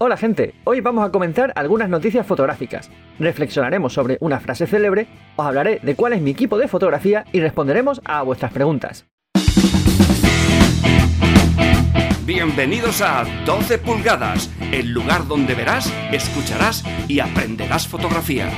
Hola gente, hoy vamos a comentar algunas noticias fotográficas. Reflexionaremos sobre una frase célebre, os hablaré de cuál es mi equipo de fotografía y responderemos a vuestras preguntas. Bienvenidos a 12 pulgadas, el lugar donde verás, escucharás y aprenderás fotografía.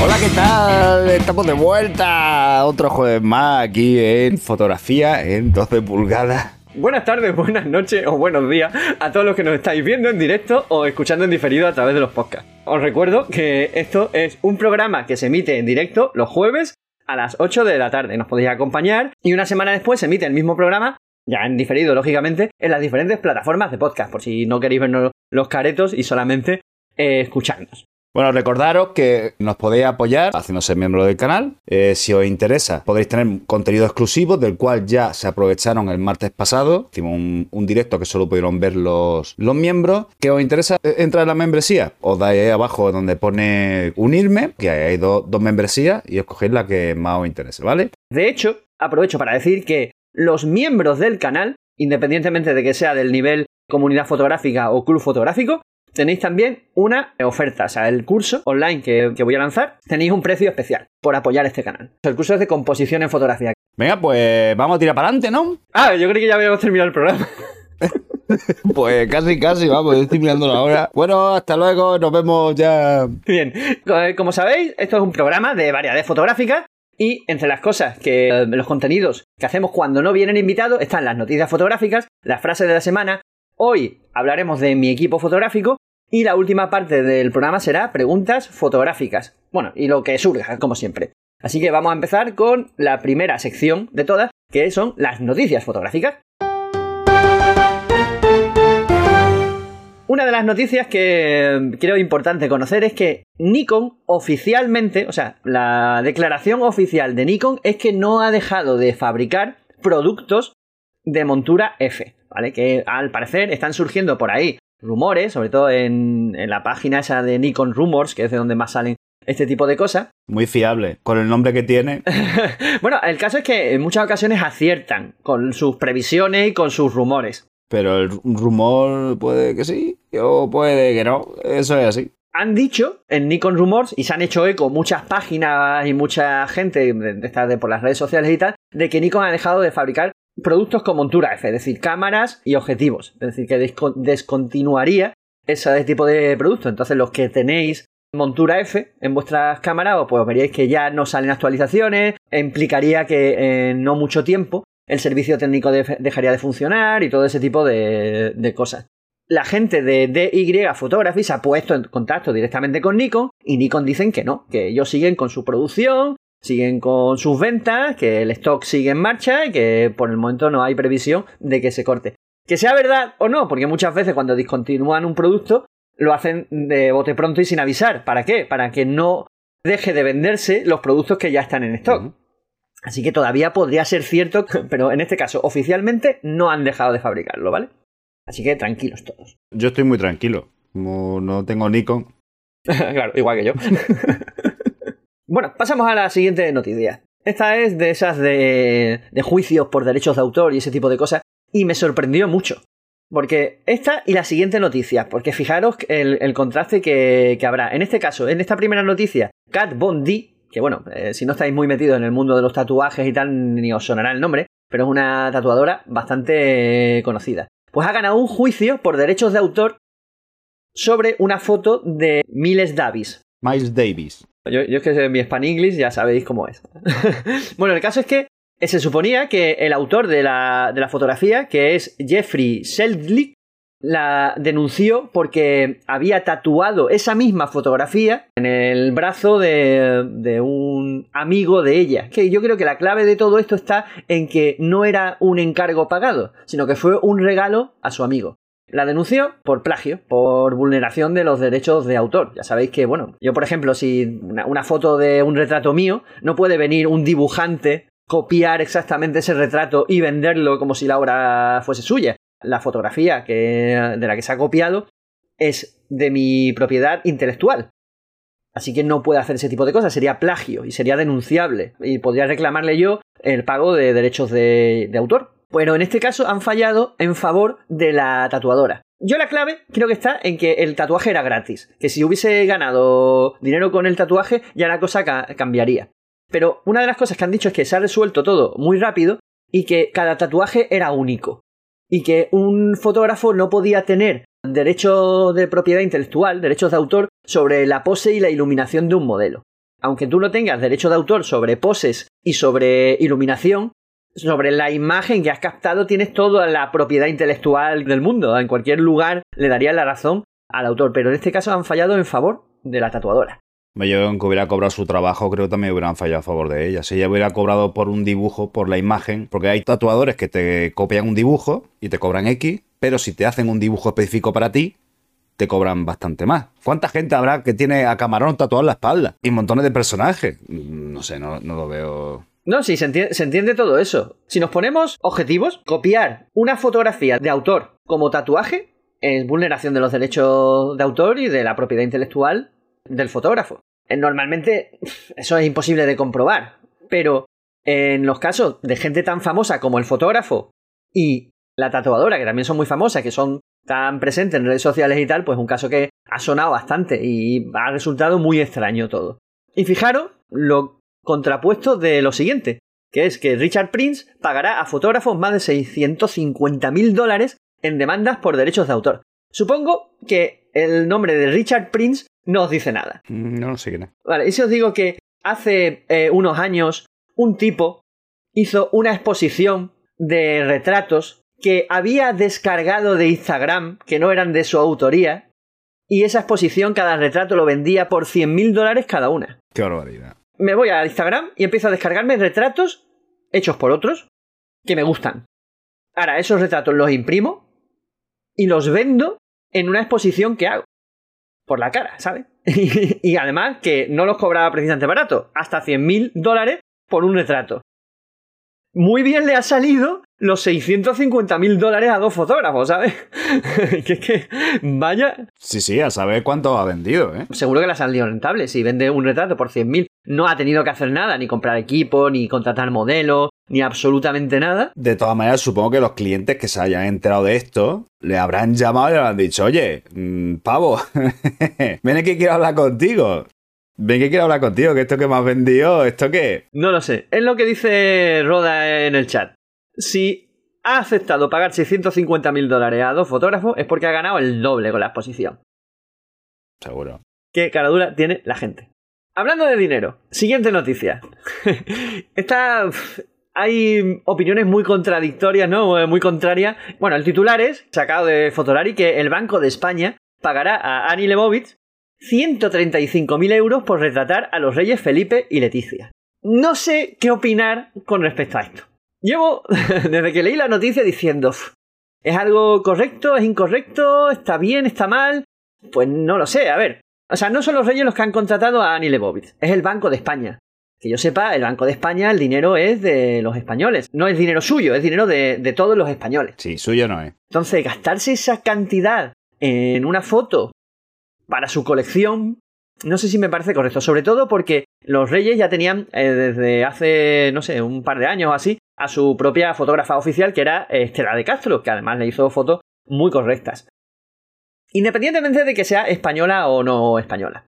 Hola, ¿qué tal? Estamos de vuelta otro jueves más aquí en fotografía en 12 pulgadas. Buenas tardes, buenas noches o buenos días a todos los que nos estáis viendo en directo o escuchando en diferido a través de los podcasts. Os recuerdo que esto es un programa que se emite en directo los jueves a las 8 de la tarde. Nos podéis acompañar y una semana después se emite el mismo programa, ya en diferido, lógicamente, en las diferentes plataformas de podcast, por si no queréis vernos los caretos y solamente eh, escucharnos. Bueno, recordaros que nos podéis apoyar haciéndose miembro del canal. Eh, si os interesa, podéis tener contenido exclusivo del cual ya se aprovecharon el martes pasado. Hicimos un, directo que solo pudieron ver los, los miembros. ¿Qué os interesa? Eh, entrar en la membresía. Os dais ahí abajo donde pone unirme, que hay dos, dos membresías y escogéis la que más os interese, ¿vale? De hecho, aprovecho para decir que los miembros del canal, independientemente de que sea del nivel comunidad fotográfica o club fotográfico, tenéis también una oferta, o sea, el curso online que, voy a lanzar, tenéis un precio especial por apoyar este canal. El curso es de composición en fotografía. Venga, pues vamos a tirar para adelante, ¿no? Ah, yo creo que ya habíamos terminado el programa. pues casi, casi, vamos, estoy mirando la hora. Bueno, hasta luego, nos vemos ya. Bien, como sabéis, esto es un programa de variedades fotográficas y entre las cosas que eh, los contenidos que hacemos cuando no vienen invitados están las noticias fotográficas, las frases de la semana, Hoy hablaremos de mi equipo fotográfico y la última parte del programa será preguntas fotográficas. Bueno, y lo que surja, como siempre. Así que vamos a empezar con la primera sección de todas, que son las noticias fotográficas. Una de las noticias que creo importante conocer es que Nikon oficialmente, o sea, la declaración oficial de Nikon es que no ha dejado de fabricar productos de montura F. ¿vale? Que al parecer están surgiendo por ahí rumores, sobre todo en, la página esa de Nikon Rumors, que es de donde más salen este tipo de cosas. Muy fiable, con el nombre que tiene. bueno, el caso es que en muchas ocasiones aciertan con sus previsiones y con sus rumores. Pero el rumor puede que sí o puede que no, eso es así. Han dicho en Nikon Rumors, y se han hecho eco muchas páginas y mucha gente de, de por las redes sociales y tal, de que Nikon ha dejado de fabricar productos con montura F, es decir, cámaras y objetivos. Es decir, que descontinuaría ese tipo de productos. Entonces, los que tenéis montura F en vuestras cámaras, pues veríais que ya no salen actualizaciones, implicaría que en no mucho tiempo el servicio técnico dejaría de funcionar y todo ese tipo de, de cosas. La gente de DY Photography se ha puesto en contacto directamente con Nikon y Nikon dicen que no, que ellos siguen con su producción, siguen con sus ventas, que el stock sigue en marcha y que por el momento no hay previsión de que se corte. Que sea verdad o no, porque muchas veces cuando discontinúan un producto lo hacen de bote pronto y sin avisar. ¿Para qué? Para que no deje de venderse los productos que ya están en stock. Así que todavía podría ser cierto, pero en este caso oficialmente no han dejado de fabricarlo, ¿vale? Así que tranquilos todos. Yo estoy muy tranquilo. Como no tengo Nikon. claro, igual que yo. Bueno, pasamos a la siguiente noticia. Esta es de esas de, juicios por derechos de autor y ese tipo de cosas, y me sorprendió mucho. Porque esta y la siguiente noticia, porque fijaros el, contraste que, habrá. En este caso, en esta primera noticia, Kat Von D, que bueno, eh, si no estáis muy metidos en el mundo de los tatuajes y tal, ni os sonará el nombre, pero es una tatuadora bastante conocida. Pues ha ganado un juicio por derechos de autor sobre una foto de Miles Davis. Miles Davis. Yo, es que mi English ya sabéis cómo es. bueno, el caso es que se suponía que el autor de la, de la fotografía, que es Jeffrey Sheldlick, la denunció porque había tatuado esa misma fotografía en el brazo de, de, un amigo de ella. Que yo creo que la clave de todo esto está en que no era un encargo pagado, sino que fue un regalo a su amigo. La denunció por plagio, por vulneración de los derechos de autor. Ya sabéis que, bueno, yo por ejemplo, si una, foto de un retrato mío, no puede venir un dibujante, copiar exactamente ese retrato y venderlo como si la obra fuese suya. La fotografía que, de la que se ha copiado es de mi propiedad intelectual. Así que no puede hacer ese tipo de cosas, sería plagio y sería denunciable. Y podría reclamarle yo el pago de derechos de autor. Pero en este caso han fallado en favor de la tatuadora. Yo la clave creo que está en que el tatuaje era gratis. Que si hubiese ganado dinero con el tatuaje, ya la cosa cambiaría. Pero una de las cosas que han dicho es que se ha resuelto todo muy rápido y que cada tatuaje era único. Y que un fotógrafo no podía tener derecho de propiedad intelectual, derechos de autor, sobre la pose y la iluminación de un modelo. Aunque tú no tengas derecho de autor sobre poses y sobre iluminación, sobre la imagen que has captado tienes toda la propiedad intelectual del mundo. En cualquier lugar le daría la razón al autor, pero en este caso han fallado en favor de la tatuadora. Yo, aunque hubiera cobrado su trabajo, creo que también hubieran fallado a favor de ella. Si ella hubiera cobrado por un dibujo, por la imagen, porque hay tatuadores que te copian un dibujo y te cobran X, pero si te hacen un dibujo específico para ti, te cobran bastante más. ¿Cuánta gente habrá que tiene a Camarón tatuado en la espalda? Y montones de personajes. No sé, no, lo veo. No, sí, se entiende, todo eso. Si nos ponemos objetivos, copiar una fotografía de autor como tatuaje es vulneración de los derechos de autor y de la propiedad intelectual del fotógrafo. Eh, normalmente eso es imposible de comprobar, pero en los casos de gente tan famosa como el fotógrafo y la tatuadora, que también son muy famosas, que son tan presentes en redes sociales y tal, pues un caso que ha sonado bastante y ha resultado muy extraño todo. Y fijaros lo contrapuesto de lo siguiente, que es que Richard Prince pagará a fotógrafos más de 650 mil dólares en demandas por derechos de autor. Supongo que el nombre de Richard Prince no os dice nada. Mm, no, sé quién Vale, y si os digo que hace eh, unos años un tipo hizo una exposición de retratos que había descargado de Instagram, que no eran de su autoría, y esa exposición, cada retrato lo vendía por 100.000 dólares cada una. Qué barbaridad. Me voy a Instagram y empiezo a descargarme retratos hechos por otros que me gustan. Ahora, esos retratos los imprimo y los vendo en una exposición que hago. Por la cara, ¿sabes? y además que no los cobraba precisamente barato, hasta 100.000 dólares por un retrato muy bien le ha salido los 650 mil dólares a dos fotógrafos, ¿sabes? que es que, vaya. Sí, sí, a saber cuánto ha vendido, ¿eh? Seguro que le ha salido rentable. Si vende un retrato por 100 mil, no ha tenido que hacer nada, ni comprar equipo, ni contratar modelos, ni absolutamente nada. De todas maneras, supongo que los clientes que se hayan enterado de esto le habrán llamado y le habrán dicho, oye, mm, pavo, ven que quiero hablar contigo. Ven que quiero hablar contigo, que esto que me has vendido, ¿esto qué? No lo sé. Es lo que dice Roda en el chat. Si ha aceptado pagar 650 mil dólares a dos fotógrafos es porque ha ganado el doble con la exposición. Seguro. Qué caradura tiene la gente. Hablando de dinero, siguiente noticia. Esta. Hay opiniones muy contradictorias, ¿no? Muy contrarias. Bueno, el titular es, sacado de Fotolari, que el Banco de España pagará a Annie Lebovitz 135.000 euros por retratar a los reyes Felipe y Leticia. No sé qué opinar con respecto a esto. Llevo desde que leí la noticia diciendo, ¿es algo correcto? ¿Es incorrecto? ¿Está bien? ¿Está mal? Pues no lo sé, a ver. O sea, no son los reyes los que han contratado a Annie Leibovitz, es el Banco de España. Que yo sepa, el Banco de España, el dinero es de los españoles. No es dinero suyo, es dinero de, de todos los españoles. Sí, suyo no es. Entonces, gastarse esa cantidad en una foto para su colección, no sé si me parece correcto, sobre todo porque los Reyes ya tenían eh, desde hace, no sé, un par de años o así, a su propia fotógrafa oficial que era Estela de Castro, que además le hizo fotos muy correctas. Independientemente de que sea española o no española.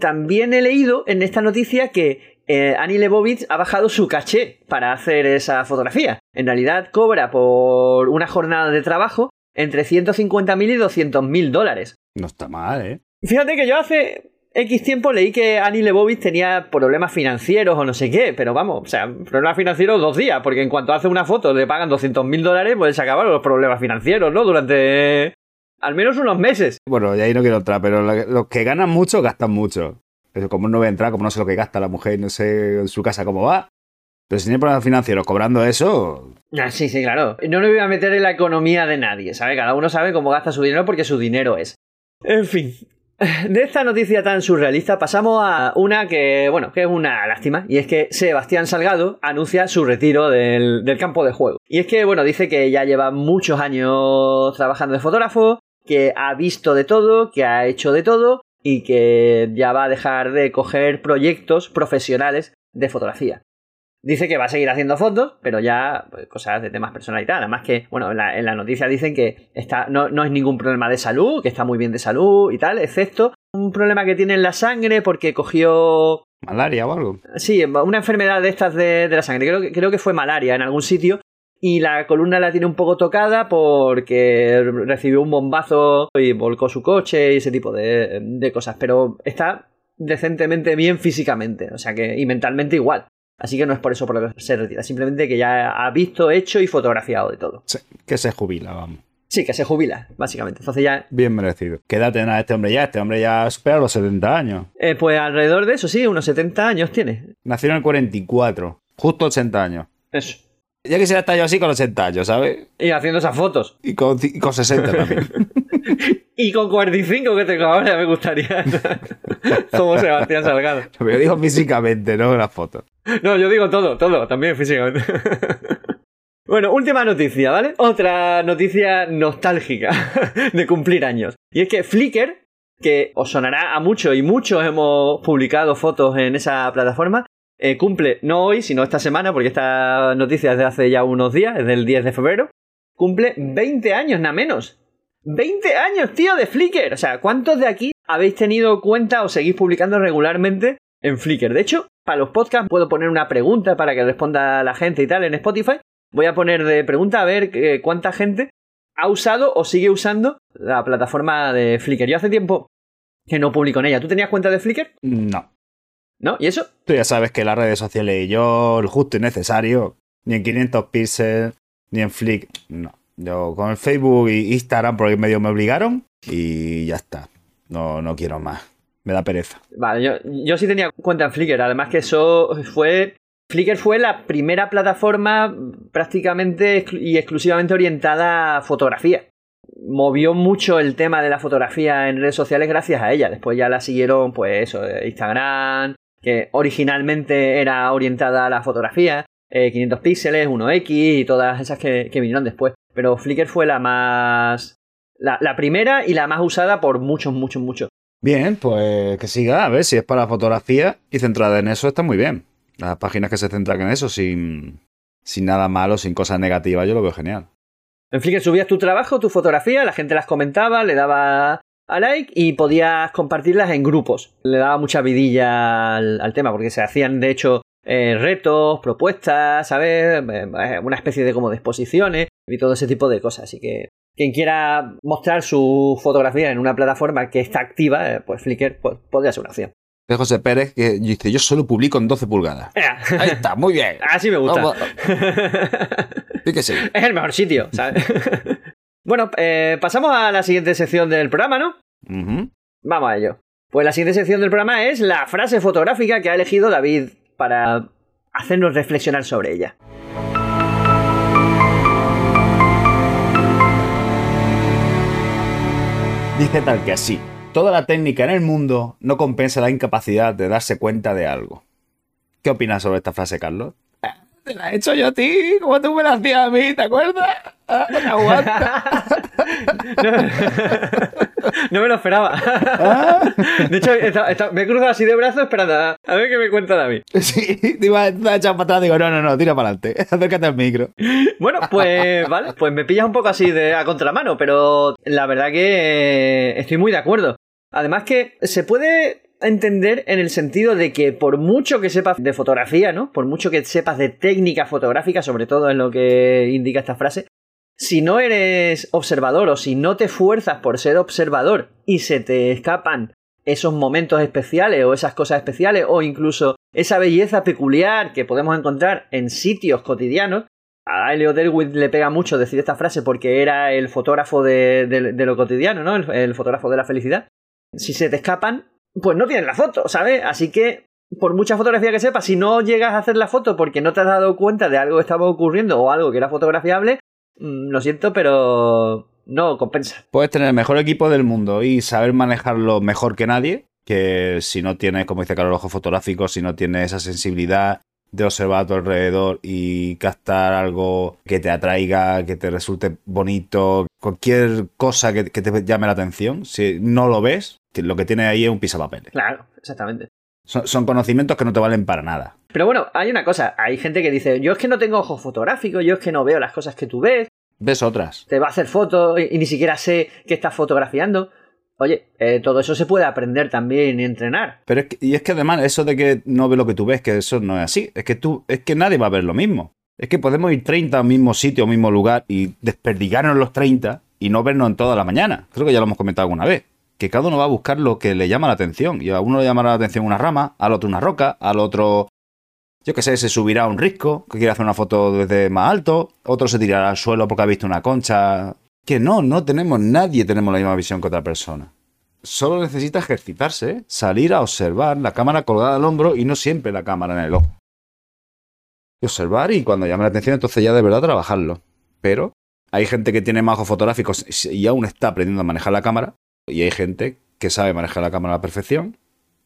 También he leído en esta noticia que eh, Annie Lebovitz ha bajado su caché para hacer esa fotografía. En realidad cobra por una jornada de trabajo entre 150.000 y 200.000 dólares. No está mal, ¿eh? Fíjate que yo hace X tiempo leí que Annie Leibovitz tenía problemas financieros o no sé qué, pero vamos, o sea, problemas financieros dos días, porque en cuanto hace una foto le pagan 200 mil dólares, pues se acabaron los problemas financieros, ¿no? Durante al menos unos meses. Bueno, y ahí no quiero entrar, pero los que ganan mucho gastan mucho. Pero como no voy a entrar, como no sé lo que gasta la mujer, no sé en su casa cómo va. Pero si tiene problemas financieros cobrando eso. Ah, sí, sí, claro. No le voy a meter en la economía de nadie, ¿sabe? Cada uno sabe cómo gasta su dinero porque su dinero es. En fin, de esta noticia tan surrealista pasamos a una que, bueno, que es una lástima, y es que Sebastián Salgado anuncia su retiro del, campo de juego. Y es que, bueno, dice que ya lleva muchos años trabajando de fotógrafo, que ha visto de todo, que ha hecho de todo, y que ya va a dejar de coger proyectos profesionales de fotografía. Dice que va a seguir haciendo fotos, pero ya pues, cosas de temas personales y tal. Además que, bueno, en la, en la noticia dicen que está, no, no es ningún problema de salud, que está muy bien de salud y tal, excepto un problema que tiene en la sangre porque cogió ¿Malaria o algo? Sí, una enfermedad de estas de, de la sangre. Creo, que- creo que fue malaria en algún sitio. Y la columna la tiene un poco tocada porque recibió un bombazo y volcó su coche y ese tipo de, de cosas. Pero está decentemente bien físicamente. O sea que. Y mentalmente igual. Así que no es por eso por lo que se retira. Simplemente que ya ha visto, hecho y fotografiado de todo. Sí, que se jubila, vamos. Sí, que se jubila, básicamente. Entonces ya. Bien merecido. ¿Qué edad tendrá este hombre ya? Este hombre ya supera los 70 años. eh, pues alrededor de eso, sí, unos 70 años tiene. Nació en el 44. Justo 80 años. Eso. Ya quisiera estar yo así con 80 años, ¿sabes? Y haciendo esas fotos. Y con, y con 60 también. Y con 45 que tengo ahora me gustaría. Como Sebastián Salgado. Pero yo digo físicamente, no las fotos. No, yo digo todo, todo, también físicamente. Bueno, última noticia, ¿vale? Otra noticia nostálgica de cumplir años. Y es que Flickr, que os sonará a mucho y muchos hemos publicado fotos en esa plataforma, eh, cumple no hoy, sino esta semana, porque esta noticia es de hace ya unos días, es del 10 de febrero, cumple 20 años, nada menos. 20 años, tío, de Flickr. O sea, ¿cuántos de aquí habéis tenido cuenta o seguís publicando regularmente en Flickr? De hecho, para los podcasts puedo poner una pregunta para que responda la gente y tal en Spotify. Voy a poner de pregunta a ver eh, cuánta gente ha usado o sigue usando la plataforma de Flickr. Yo hace tiempo que no publico en ella. ¿Tú tenías cuenta de Flickr? No. ¿No? ¿Y eso? Tú ya sabes que las redes sociales y yo, el justo y necesario, ni en 500 píxeles, ni en Flick, no. Yo con el Facebook y Instagram porque medio me obligaron y ya está. No, no quiero más. Me da pereza. Vale, yo, yo sí tenía cuenta en Flickr. Además que eso fue... Flickr fue la primera plataforma prácticamente y exclusivamente orientada a fotografía. Movió mucho el tema de la fotografía en redes sociales gracias a ella. Después ya la siguieron, pues eso, eh, Instagram, que originalmente era orientada a la fotografía, eh, 500 píxeles, 1X y todas esas que, que vinieron después. Pero Flickr fue la más... La, la primera y la más usada por muchos, muchos, muchos. Bien, pues que siga. A ver, si es para fotografía y centrada en eso, está muy bien. Las páginas que se centran en eso sin, sin nada malo, sin cosas negativas, yo lo veo genial. En Flickr subías tu trabajo, tu fotografía, la gente las comentaba, le daba a like y podías compartirlas en grupos. Le daba mucha vidilla al, al tema porque se hacían de hecho eh, retos, propuestas, ¿sabes? Eh, Una especie de como de exposiciones y todo ese tipo de cosas. Así que quien quiera mostrar su fotografía en una plataforma que está activa, eh, pues Flickr pues, podría ser una opción. De José Pérez que dice, yo solo publico en 12 pulgadas. Ahí está, muy bien. Así me gusta. Que sí. es el mejor sitio, ¿sabes? bueno, eh, pasamos a la siguiente sección del programa, ¿no? Vamos a ello. Pues la siguiente sección del programa es la frase fotográfica que ha elegido David para hacernos reflexionar sobre ella. Dice tal que así. Toda la técnica en el mundo no compensa la incapacidad de darse cuenta de algo. ¿Qué opinas sobre esta frase, Carlos? Ah, Te la he hecho yo a ti, como tú me la hacías a mí, ¿te acuerdas? Ah, no te aguanta. No me lo esperaba. De hecho, me he cruzado así de brazos esperando a, a ver qué me cuenta David. Sí, te iba a echar para atrás, digo, no, no, no, tira para adelante, acércate al micro. Bueno, pues vale, pues me pillas un poco así de a contramano, pero la verdad que eh, estoy muy de acuerdo. Además que se puede entender en el sentido de que por mucho que sepas de fotografía, ¿no? Por mucho que sepas de técnica fotográfica, sobre todo es lo que indica esta frase, si no eres observador o si no te esfuerzas por ser observador y se te escapan esos momentos especiales o esas cosas especiales o incluso esa belleza peculiar que podemos encontrar en sitios cotidianos, a Elliot Elwood le pega mucho decir esta frase porque era el fotógrafo de, lo cotidiano, ¿no? El, el fotógrafo de la felicidad. Si se te escapan, pues no tienes la foto, ¿sabes? Así que, por mucha fotografía que sepas, si no llegas a hacer la foto porque no te has dado cuenta de algo que estaba ocurriendo o algo que era fotografiable, lo siento, pero no compensa. Puedes tener el mejor equipo del mundo y saber manejarlo mejor que nadie, que si no tienes, como dice Carlos, ojos fotográficos, si no tienes esa sensibilidad de observar a tu alrededor y captar algo que te atraiga, que te resulte bonito, cualquier cosa que, que te llame la atención, si no lo ves, lo que tienes ahí es un pisapapeles. Claro, exactamente. Son, son conocimientos que no te valen para nada. Pero bueno, hay una cosa, hay gente que dice, yo es que no tengo ojos fotográficos, yo es que no veo las cosas que tú ves, Ves otras. te va a hacer fotos y, y ni siquiera sé qué estás fotografiando. Oye, eh, todo eso se puede aprender también y entrenar. Pero es que, y es que además, eso de que no ves lo que tú ves, que eso no es así. Es que tú, es que nadie va a ver lo mismo. Es que podemos ir 30 al mismo sitio, al mismo lugar y desperdigarnos los 30 y no vernos en toda la mañana. Creo que ya lo hemos comentado alguna vez. Que cada uno va a buscar lo que le llama la atención. Y a uno le llamará la atención una rama, al otro una roca, al otro, yo qué sé, se subirá a un risco, que quiere hacer una foto desde más alto, otro se tirará al suelo porque ha visto una concha. Que no, no tenemos, nadie tenemos la misma visión que otra persona. Solo necesita ejercitarse, salir a observar la cámara colgada al hombro y no siempre la cámara en el ojo. Y observar y cuando llame la atención, entonces ya de verdad trabajarlo. Pero hay gente que tiene más ojos fotográficos y aún está aprendiendo a manejar la cámara. Y hay gente que sabe manejar la cámara a la perfección.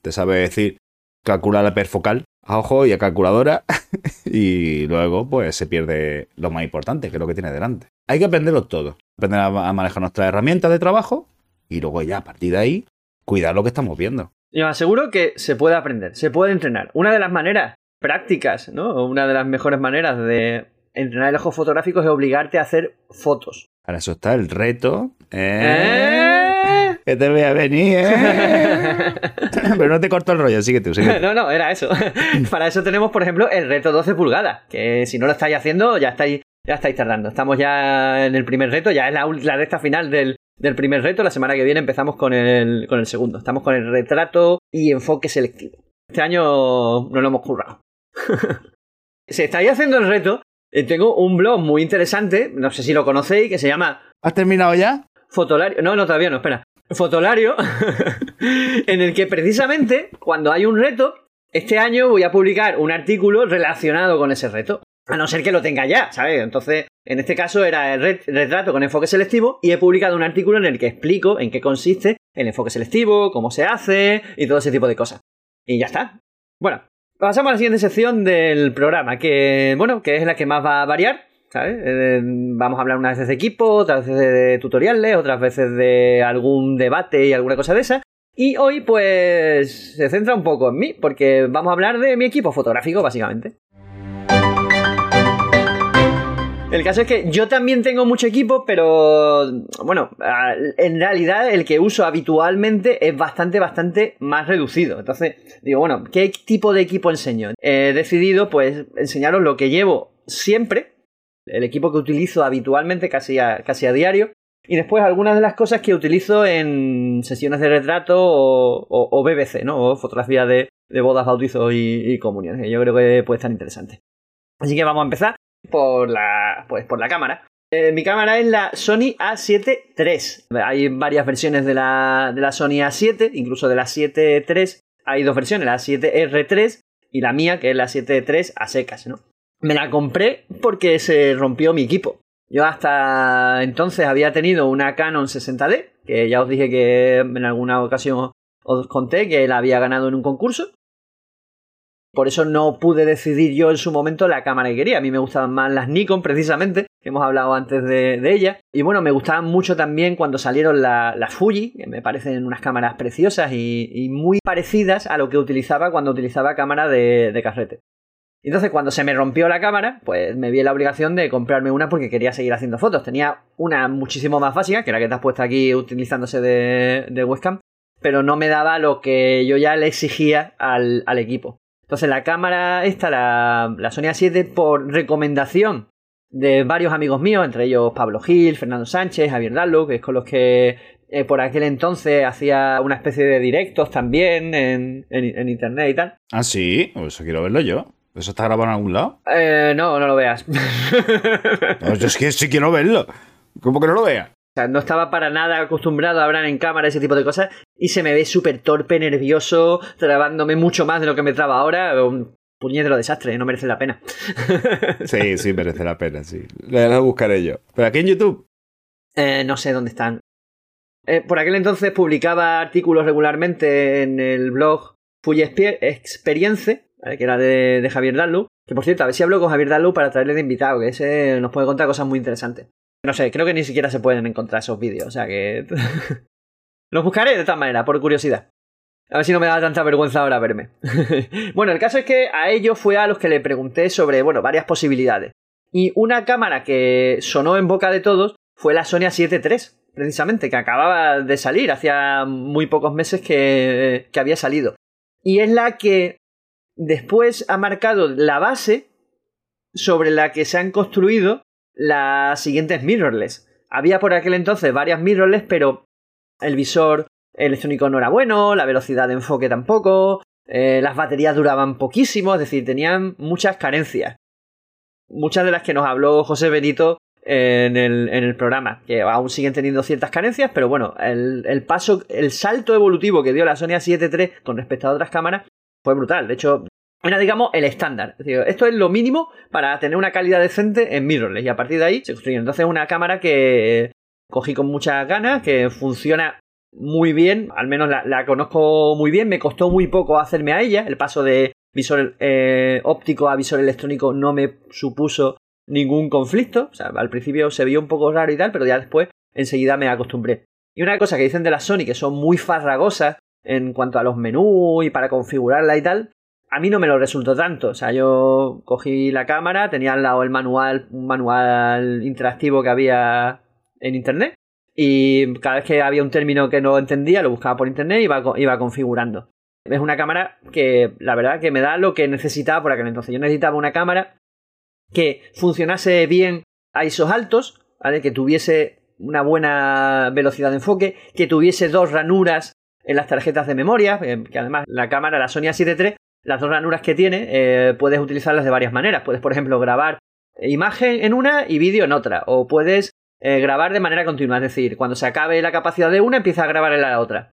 Te sabe decir, calcular la perfocal a ojo y a calculadora. y luego, pues, se pierde lo más importante, que es lo que tiene delante. Hay que aprenderlo todo. Aprender a manejar nuestras herramientas de trabajo y luego ya a partir de ahí, cuidar lo que estamos viendo. Y os aseguro que se puede aprender, se puede entrenar. Una de las maneras prácticas, ¿no? Una de las mejores maneras de entrenar el ojo fotográfico es obligarte a hacer fotos. Para eso está el reto. ¿eh? ¿Eh? Que te voy a venir, ¿eh? Pero no te corto el rollo, síguete, síguete. No, no, era eso. Para eso tenemos, por ejemplo, el reto 12 pulgadas, que si no lo estáis haciendo, ya estáis, ya estáis tardando. Estamos ya en el primer reto, ya es la, la recta final del, del primer reto. La semana que viene empezamos con el, con el segundo. Estamos con el retrato y enfoque selectivo. Este año no lo hemos currado. si estáis haciendo el reto, eh, tengo un blog muy interesante, no sé si lo conocéis, que se llama ¿Has terminado ya? Fotolario. No, no, todavía no, espera. Fotolario, en el que precisamente cuando hay un reto, este año voy a publicar un artículo relacionado con ese reto. A no ser que lo tenga ya, ¿sabes? Entonces, en este caso era el ret- retrato con enfoque selectivo y he publicado un artículo en el que explico en qué consiste el enfoque selectivo, cómo se hace y todo ese tipo de cosas. Y ya está. Bueno, pasamos a la siguiente sección del programa, que, bueno, que es la que más va a variar. Eh, vamos a hablar unas veces de equipo, otras veces de tutoriales, otras veces de algún debate y alguna cosa de esa. Y hoy, pues, se centra un poco en mí, porque vamos a hablar de mi equipo fotográfico, básicamente. El caso es que yo también tengo mucho equipo, pero bueno, en realidad el que uso habitualmente es bastante, bastante más reducido. Entonces, digo, bueno, ¿qué tipo de equipo enseño? He decidido, pues, enseñaros lo que llevo siempre, el equipo que utilizo habitualmente, casi a, casi a diario, y después algunas de las cosas que utilizo en sesiones de retrato o, o- o BBC, ¿no? O fotografía de, bodas, bautizos y, y comuniones, yo creo que puede estar interesante. Así que vamos a empezar por la, pues, por la cámara. Eh, mi cámara es la Sony A7 III. Hay varias versiones de la, de la Sony A7, incluso de la 7 III. Hay dos versiones, la 7R3 y la mía, que es la 7 III a secas, ¿no? Me la compré porque se rompió mi equipo. Yo hasta entonces había tenido una Canon 60D, que ya os dije que en alguna ocasión os conté que la había ganado en un concurso. Por eso no pude decidir yo en su momento la cámara que quería. A mí me gustaban más las Nikon, precisamente, que hemos hablado antes de, de ella. Y bueno, me gustaban mucho también cuando salieron la- las Fuji, que me parecen unas cámaras preciosas y, y muy parecidas a lo que utilizaba cuando utilizaba cámara de, de carrete. Entonces, cuando se me rompió la cámara, pues me vi la obligación de comprarme una porque quería seguir haciendo fotos. Tenía una muchísimo más básica, que la que te has puesto aquí utilizándose de, de webcam, pero no me daba lo que yo ya le exigía al, al equipo. Entonces, la cámara esta, la, la Sony A7, por recomendación de varios amigos míos, entre ellos Pablo Gil, Fernando Sánchez, Javier Dallo, que es con los que eh, por aquel entonces hacía una especie de directos también en, en- en internet y tal. Ah, sí, eso quiero verlo yo. ¿Eso está grabado en algún lado? Eh, no, no lo veas. No, yo es que sí quiero verlo. ¿Cómo que no lo vea? O sea, no estaba para nada acostumbrado a hablar en cámara, ese tipo de cosas, y se me ve súper torpe, nervioso, trabándome mucho más de lo que me traba ahora. Un puñetero desastre, no merece la pena. Sí, sí, merece la pena, sí. Lo buscaré yo. Pero aquí en YouTube. Eh, no sé dónde están. Eh, por aquel entonces publicaba artículos regularmente en el blog Full Exper- Experience. Que era de, Javier Dallu. Que por cierto, a ver si hablo con Javier Dallu para traerle de invitado, que ese nos puede contar cosas muy interesantes. No sé, creo que ni siquiera se pueden encontrar esos vídeos, o sea que. Los buscaré de todas maneras, por curiosidad. A ver si no me da tanta vergüenza ahora verme. bueno, el caso es que a ellos fue a los que le pregunté sobre, bueno, varias posibilidades. Y una cámara que sonó en boca de todos fue la Sony A7 III, precisamente, que acababa de salir, hacía muy pocos meses que había salido. Y es la que después ha marcado la base sobre la que se han construido las siguientes mirrorless. Había por aquel entonces varias mirrorless, pero el visor electrónico no era bueno, la velocidad de enfoque tampoco, eh, las baterías duraban poquísimo, es decir, tenían muchas carencias. Muchas de las que nos habló José Benito en el, en el programa, que aún siguen teniendo ciertas carencias, pero bueno, el, el, paso, el salto evolutivo que dio la Sony A7 III con respecto a otras cámaras fue brutal. De hecho, era, digamos, el estándar. esto es lo mínimo para tener una calidad decente en mirrorless. Y a partir de ahí se construyó. Entonces, una cámara que cogí con muchas ganas, que funciona muy bien, al menos la, conozco muy bien, me costó muy poco hacerme a ella, el paso de visor eh, óptico a visor electrónico no me supuso ningún conflicto, al principio se vio un poco raro y tal, pero ya después enseguida me acostumbré. Y una cosa que dicen de la Sony, que son muy farragosas en cuanto a los menús y para configurarla y tal, a mí no me lo resultó tanto. O sea, yo cogí la cámara, tenía al lado el manual, un manual interactivo que había en internet. Y cada vez que había un término que no entendía, lo buscaba por internet y iba, iba configurando. Es una cámara que la verdad que me da lo que necesitaba por aquel entonces. Yo necesitaba una cámara que funcionase bien a ISOs altos, ¿vale? Que tuviese una buena velocidad de enfoque, que tuviese dos ranuras en las tarjetas de memoria, eh, que además la cámara, la Sony A7 III, las dos ranuras que tiene, eh, puedes utilizarlas de varias maneras. Puedes, por ejemplo, grabar imagen en una y vídeo en otra. O puedes eh, grabar de manera continua. Es decir, cuando se acabe la capacidad de una, empieza a grabar en la otra.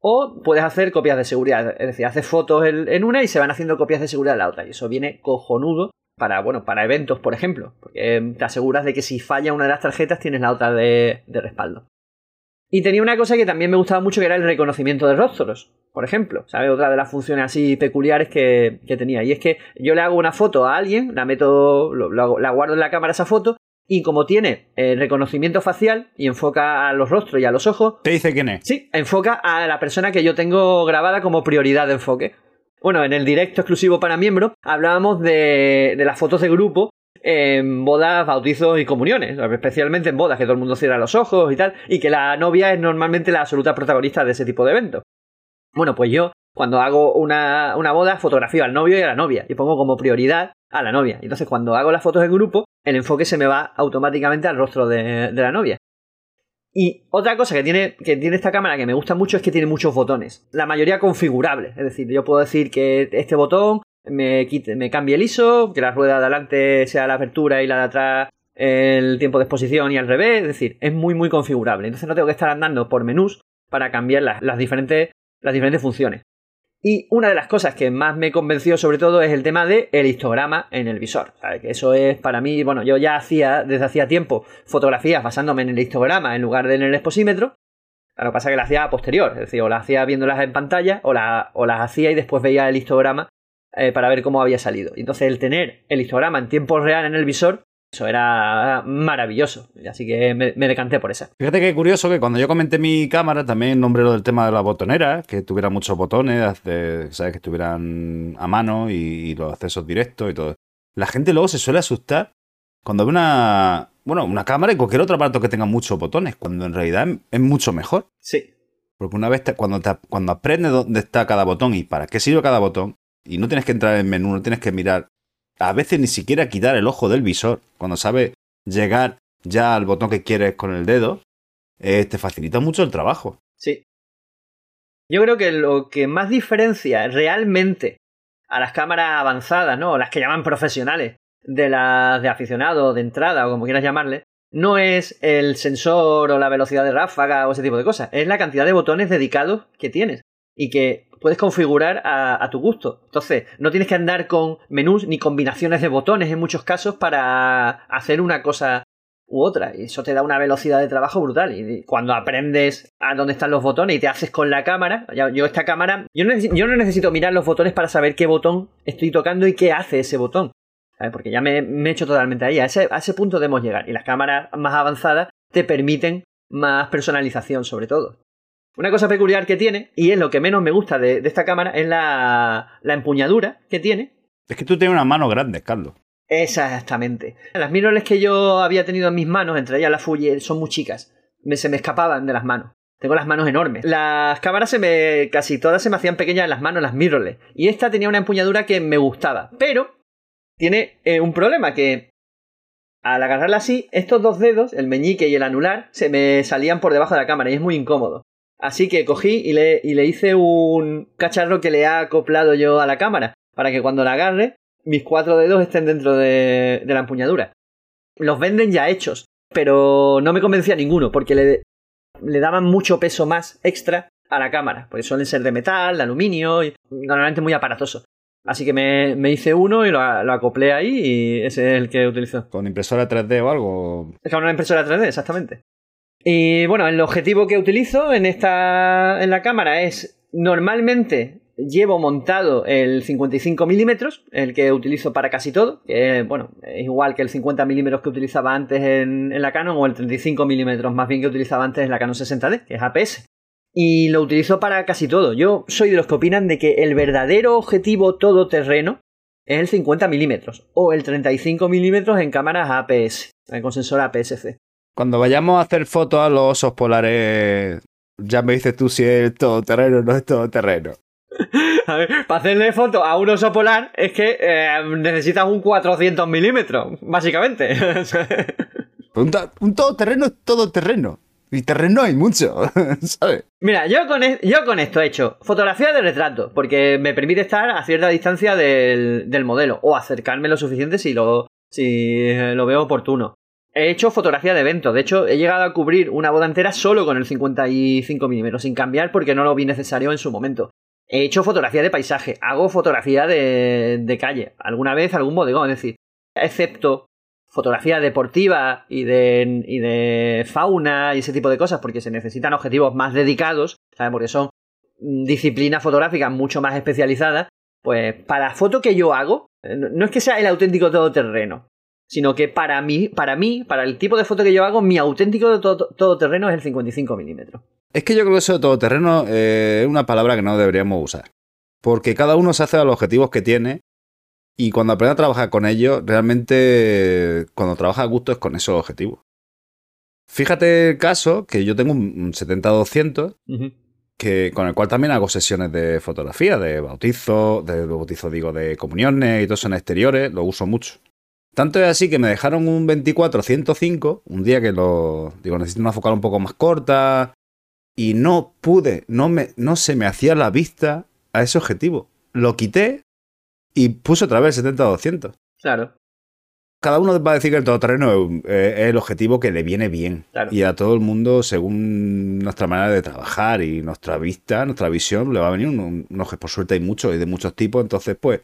O puedes hacer copias de seguridad. Es decir, haces fotos en una y se van haciendo copias de seguridad en la otra. Y eso viene cojonudo para, bueno, para eventos, por ejemplo. Porque te aseguras de que si falla una de las tarjetas, tienes la otra de respaldo. Y tenía una cosa que también me gustaba mucho que era el reconocimiento de rostros, por ejemplo. ¿Sabes? Otra de las funciones así peculiares que, tenía. Y es que yo le hago una foto a alguien, la meto, la guardo en la cámara esa foto, y como tiene el reconocimiento facial y enfoca a los rostros y a los ojos. ¿Te dice quién es? Sí, enfoca a la persona que yo tengo grabada como prioridad de enfoque. Bueno, en el directo exclusivo para miembros hablábamos de, de las fotos de grupo en bodas, bautizos y comuniones, especialmente en bodas, que todo el mundo cierra los ojos y tal, y que la novia es normalmente la absoluta protagonista de ese tipo de eventos. Bueno, pues yo, cuando hago una, una boda, fotografío al novio y a la novia, y pongo como prioridad a la novia. Entonces, cuando hago las fotos en grupo, el enfoque se me va automáticamente al rostro de, de la novia. Y otra cosa que tiene, que tiene esta cámara que me gusta mucho es que tiene muchos botones. La mayoría configurables. Es decir, yo puedo decir que este botón me, cambie el ISO, que la rueda de adelante sea la apertura y la de atrás el tiempo de exposición y al revés, es decir, es muy muy configurable. Entonces no tengo que estar andando por menús para cambiar las, diferentes, las diferentes funciones. Y una de las cosas que más me convenció sobre todo es el tema del el histograma en el visor. Que eso es para mí, bueno, yo ya hacía desde hacía tiempo fotografías basándome en el histograma en lugar de en el exposímetro. Lo que pasa es que las hacía a posterior, es decir, o las hacía viéndolas en pantalla o, o las hacía y después veía el histograma eh, para ver cómo había salido. Entonces el tener el histograma en tiempo real en el visor, eso era maravilloso. Así que me, decanté por esa. Fíjate que curioso que cuando yo comenté mi cámara también nombré lo del tema de la botonera, que tuviera muchos botones, ¿sabes? que estuvieran a mano y, los accesos directos y todo. La gente luego se suele asustar cuando ve una, bueno, una cámara y cualquier otro aparato que tenga muchos botones, cuando en realidad es mucho mejor. Sí. Porque una vez cuando, cuando aprendes dónde está cada botón y para qué sirve cada botón, y no tienes que entrar en menú, no tienes que mirar. A veces ni siquiera quitar el ojo del visor. Cuando sabes llegar ya al botón que quieres con el dedo, eh, te facilita mucho el trabajo. Sí. Yo creo que lo que más diferencia realmente a las cámaras avanzadas, ¿no? Las que llaman profesionales, de las de aficionado, de entrada o como quieras llamarle, no es el sensor o la velocidad de ráfaga o ese tipo de cosas, es la cantidad de botones dedicados que tienes y que puedes configurar a, tu gusto. Entonces, no tienes que andar con menús ni combinaciones de botones en muchos casos para hacer una cosa u otra. Y eso te da una velocidad de trabajo brutal. Y cuando aprendes a dónde están los botones y te haces con la cámara, yo esta cámara, yo no, necesito mirar los botones para saber qué botón estoy tocando y qué hace ese botón. Porque ya me, me he hecho totalmente ahí. A ese, a ese punto debemos llegar. Y las cámaras más avanzadas te permiten más personalización sobre todo. Una cosa peculiar que tiene, y es lo que menos me gusta de, esta cámara, es la, la empuñadura que tiene. Es que tú tienes unas manos grandes, Carlos. Exactamente. Las mirrorless que yo había tenido en mis manos, entre ellas la Fuji, son muy chicas. Me, se me escapaban de las manos. Tengo las manos enormes. Las cámaras se me. casi todas se me hacían pequeñas en las manos, las mirrorless. Y esta tenía una empuñadura que me gustaba. Pero tiene eh, un problema que. Al agarrarla así, estos dos dedos, el meñique y el anular, se me salían por debajo de la cámara y es muy incómodo. Así que cogí y le, y le hice un cacharro que le he acoplado yo a la cámara para que cuando la agarre mis cuatro dedos estén dentro de, la empuñadura. Los venden ya hechos, pero no me convencía ninguno, porque le, le daban mucho peso más extra a la cámara, porque suelen ser de metal, de aluminio, y normalmente muy aparatoso. Así que me, me hice uno y lo, acoplé ahí y ese es el que utilizo. ¿Con impresora 3D o algo? Es con una impresora 3D, exactamente. Y bueno, el objetivo que utilizo en esta en la cámara es normalmente llevo montado el 55 milímetros, el que utilizo para casi todo, que bueno, es igual que el 50 milímetros que utilizaba antes en, la Canon o el 35 milímetros más bien que utilizaba antes en la Canon 60D, que es APS. Y lo utilizo para casi todo. Yo soy de los que opinan de que el verdadero objetivo todoterreno es el 50 milímetros o el 35 milímetros en cámaras APS, con sensor APS-C. Cuando vayamos a hacer fotos a los osos polares, ya me dices tú si es todoterreno o no es todoterreno. A ver, para hacerle foto a un oso polar es que eh, necesitas un 400 milímetros, básicamente. un, un todoterreno es todoterreno. Y terreno hay mucho, ¿sabes? Mira, yo con, e, yo con esto he hecho fotografía de retrato, porque me permite estar a cierta distancia del, del modelo, o acercarme lo suficiente si lo, si lo veo oportuno. He hecho fotografía de evento, de hecho he llegado a cubrir una boda entera solo con el 55 milímetros, sin cambiar porque no lo vi necesario en su momento. He hecho fotografía de paisaje, hago fotografía de, calle, alguna vez algún bodegón, es decir, excepto fotografía deportiva y de, y de fauna y ese tipo de cosas, porque se necesitan objetivos más dedicados, ¿sabes? Porque son disciplinas fotográficas mucho más especializadas, pues para la foto que yo hago, no es que sea el auténtico todoterreno, sino que para mí, para mí, para el tipo de foto que yo hago, mi auténtico todoterreno es el 55 milímetros. Es que yo creo que eso de todoterreno eh, es una palabra que no deberíamos usar. Porque cada uno se hace a los objetivos que tiene y cuando aprende a trabajar con ellos, realmente cuando trabaja a gusto es con esos objetivos. Fíjate el caso que yo tengo un 70-200 que, con el cual también hago sesiones de fotografía, de bautizo, de bautizo digo, de comuniones y todo eso en exteriores, lo uso mucho. Tanto es así que me dejaron un 24-105, un día que lo digo, necesito una focal un poco más corta, y no pude, no, me, no se me hacía la vista a ese objetivo. Lo quité y puse otra vez 70-200. Claro. Cada uno va a decir que el todoterreno es, el objetivo que le viene bien. Y a todo el mundo, según nuestra manera de trabajar y nuestra vista, nuestra visión, le va a venir un, un, Por suerte hay muchos y de muchos tipos, entonces pues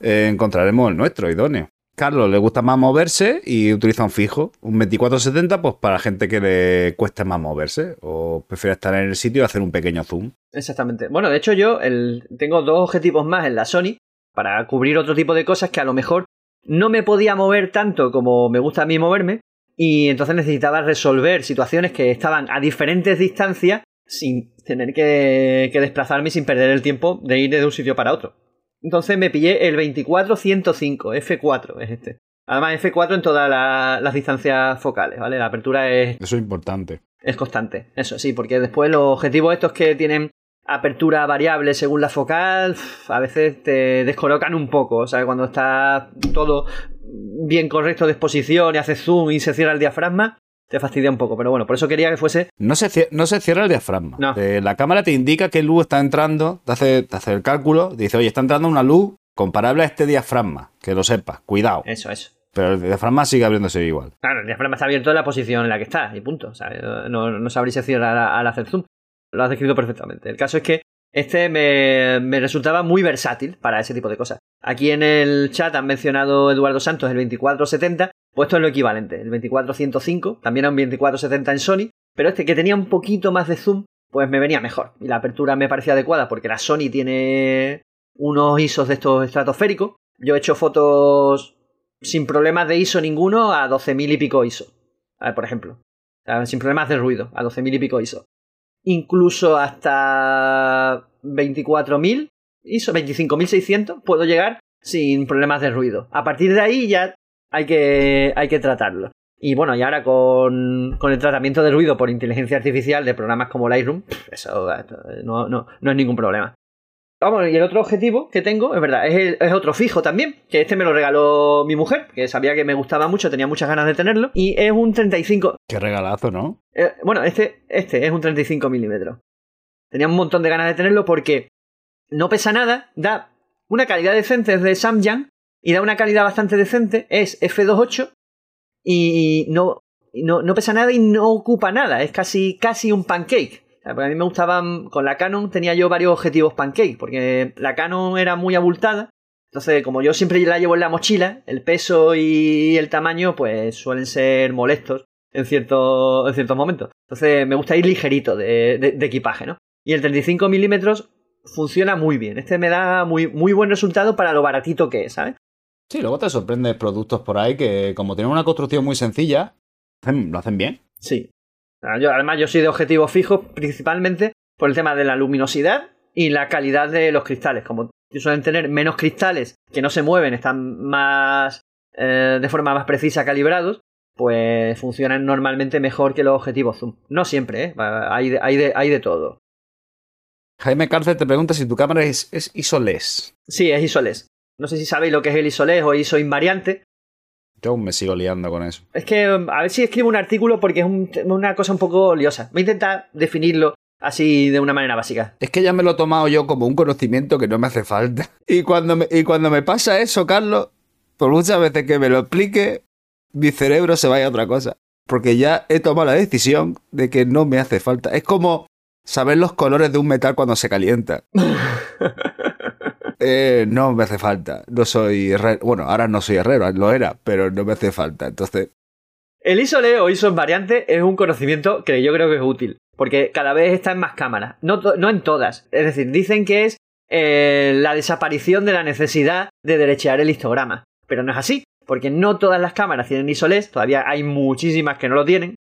eh, encontraremos el nuestro, idóneo. Carlos le gusta más moverse y utiliza un fijo, un 2470, pues para gente que le cueste más moverse o prefiere estar en el sitio y hacer un pequeño zoom. Exactamente. Bueno, de hecho yo tengo dos objetivos más en la Sony para cubrir otro tipo de cosas que a lo mejor no me podía mover tanto como me gusta a mí moverme y entonces necesitaba resolver situaciones que estaban a diferentes distancias sin tener que, que desplazarme y sin perder el tiempo de ir de un sitio para otro. Entonces me pillé el 2405, F4 es este. Además, F4 en todas las distancias focales, ¿vale? La apertura es. Eso es importante. Es constante, eso sí, porque después los objetivos estos que tienen apertura variable según la focal, a veces te descolocan un poco, o sea, cuando está todo bien correcto de exposición y hace zoom y se cierra el diafragma, te fastidia un poco, pero bueno, por eso quería que fuese... No se, no se cierra el diafragma. Eh, la cámara te indica qué luz está entrando, te hace, te hace el cálculo, dice, oye, está entrando una luz comparable a este diafragma, que lo sepas, cuidado. Eso, eso. Pero el diafragma sigue abriéndose igual. Claro, el diafragma está abierto en la posición en la que está, y punto. O sea, no, no sabréis si cierra al hacer zoom. Lo has descrito perfectamente. El caso es que este me, me, resultaba muy versátil para ese tipo de cosas. Aquí en el chat han mencionado Eduardo Santos el 2470, pues esto es lo equivalente. El 2405 también era un 2470 en Sony, pero este que tenía un poquito más de zoom, pues me venía mejor. Y la apertura me parecía adecuada porque la Sony tiene unos ISOs de estos estratosféricos. Yo he hecho fotos sin problemas de ISO ninguno a 12.000 y pico ISO, por ejemplo. sin problemas de ruido, a 12.000 y pico ISO. incluso hasta 24.000 ISO, 25.600, puedo llegar sin problemas de ruido. A partir de ahí ya hay que, hay que tratarlo. Y bueno, y ahora con, con, el tratamiento de ruido por inteligencia artificial de programas como Lightroom, eso no, no, no es ningún problema. Vamos, y el otro objetivo que tengo, es verdad, es, es, otro fijo también, que este me lo regaló mi mujer, que sabía que me gustaba mucho, tenía muchas ganas de tenerlo, y es un 35. Qué regalazo, ¿no? Eh, bueno, este, este es un 35 milímetros. Tenía un montón de ganas de tenerlo porque no pesa nada, da una calidad decente de Samyang y da una calidad bastante decente, es F28 y no, no, no pesa nada y no ocupa nada, es casi, casi un pancake. A mí me gustaban, con la Canon tenía yo varios objetivos pancake, porque la Canon era muy abultada. Entonces, como yo siempre la llevo en la mochila, el peso y el tamaño pues suelen ser molestos en, en ciertos momentos. Entonces, me gusta ir ligerito de, de, equipaje, ¿no? Y el 35 milímetros funciona muy bien. Este me da muy, muy buen resultado para lo baratito que es, ¿sabes? Sí, luego te sorprendes productos por ahí que, como tienen una construcción muy sencilla, lo hacen bien. Sí, además, yo soy de objetivos fijos principalmente por el tema de la luminosidad y la calidad de los cristales. Como suelen tener menos cristales que no se mueven, están más eh, de forma más precisa calibrados, pues funcionan normalmente mejor que los objetivos zoom. No siempre, ¿eh? hay, de, hay, de, hay de todo. Jaime Cárcel te pregunta si tu cámara es, es ISOLES. Sí, es ISOLES. No sé si sabéis lo que es el ISOLES o ISO invariante, yo me sigo liando con eso. Es que a ver si escribo un artículo porque es una cosa un poco liosa. Voy a intentar definirlo así de una manera básica. Es que ya me lo he tomado yo como un conocimiento que no me hace falta. Y cuando me, y cuando me pasa eso, Carlos, por muchas veces que me lo explique, mi cerebro se vaya a otra cosa. Porque ya he tomado la decisión de que no me hace falta. Es como saber los colores de un metal cuando se calienta. Eh, no me hace falta. No soy herrero. Bueno, ahora no soy herrero, lo era, pero no me hace falta. Entonces. El ISO-LE o ISO en variante es un conocimiento que yo creo que es útil. Porque cada vez está en más cámaras. No, no en todas. Es decir, dicen que es eh, la desaparición de la necesidad de derechear el histograma. Pero no es así. Porque no todas las cámaras tienen ISO-LES. Todavía hay muchísimas que no lo tienen.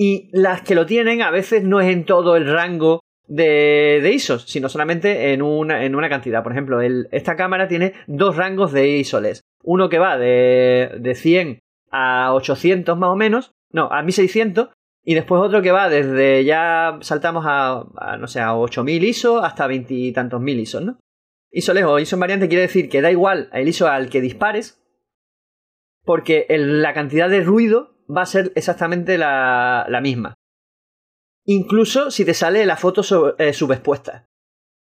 Y las que lo tienen a veces no es en todo el rango de, de, ISOs, sino solamente en una, en una cantidad. Por ejemplo, esta cámara tiene dos rangos de ISOLES. Uno que va de, de 100 a 800 más o menos, no, a 1600, y después otro que va desde ya saltamos a, no sé, a 8000 ISO hasta 20 y tantos mil ISOs, ¿no? ISOLES o ISO variante quiere decir que da igual el ISO al que dispares, porque la cantidad de ruido va a ser exactamente la, misma incluso si te sale la foto eh, subexpuesta.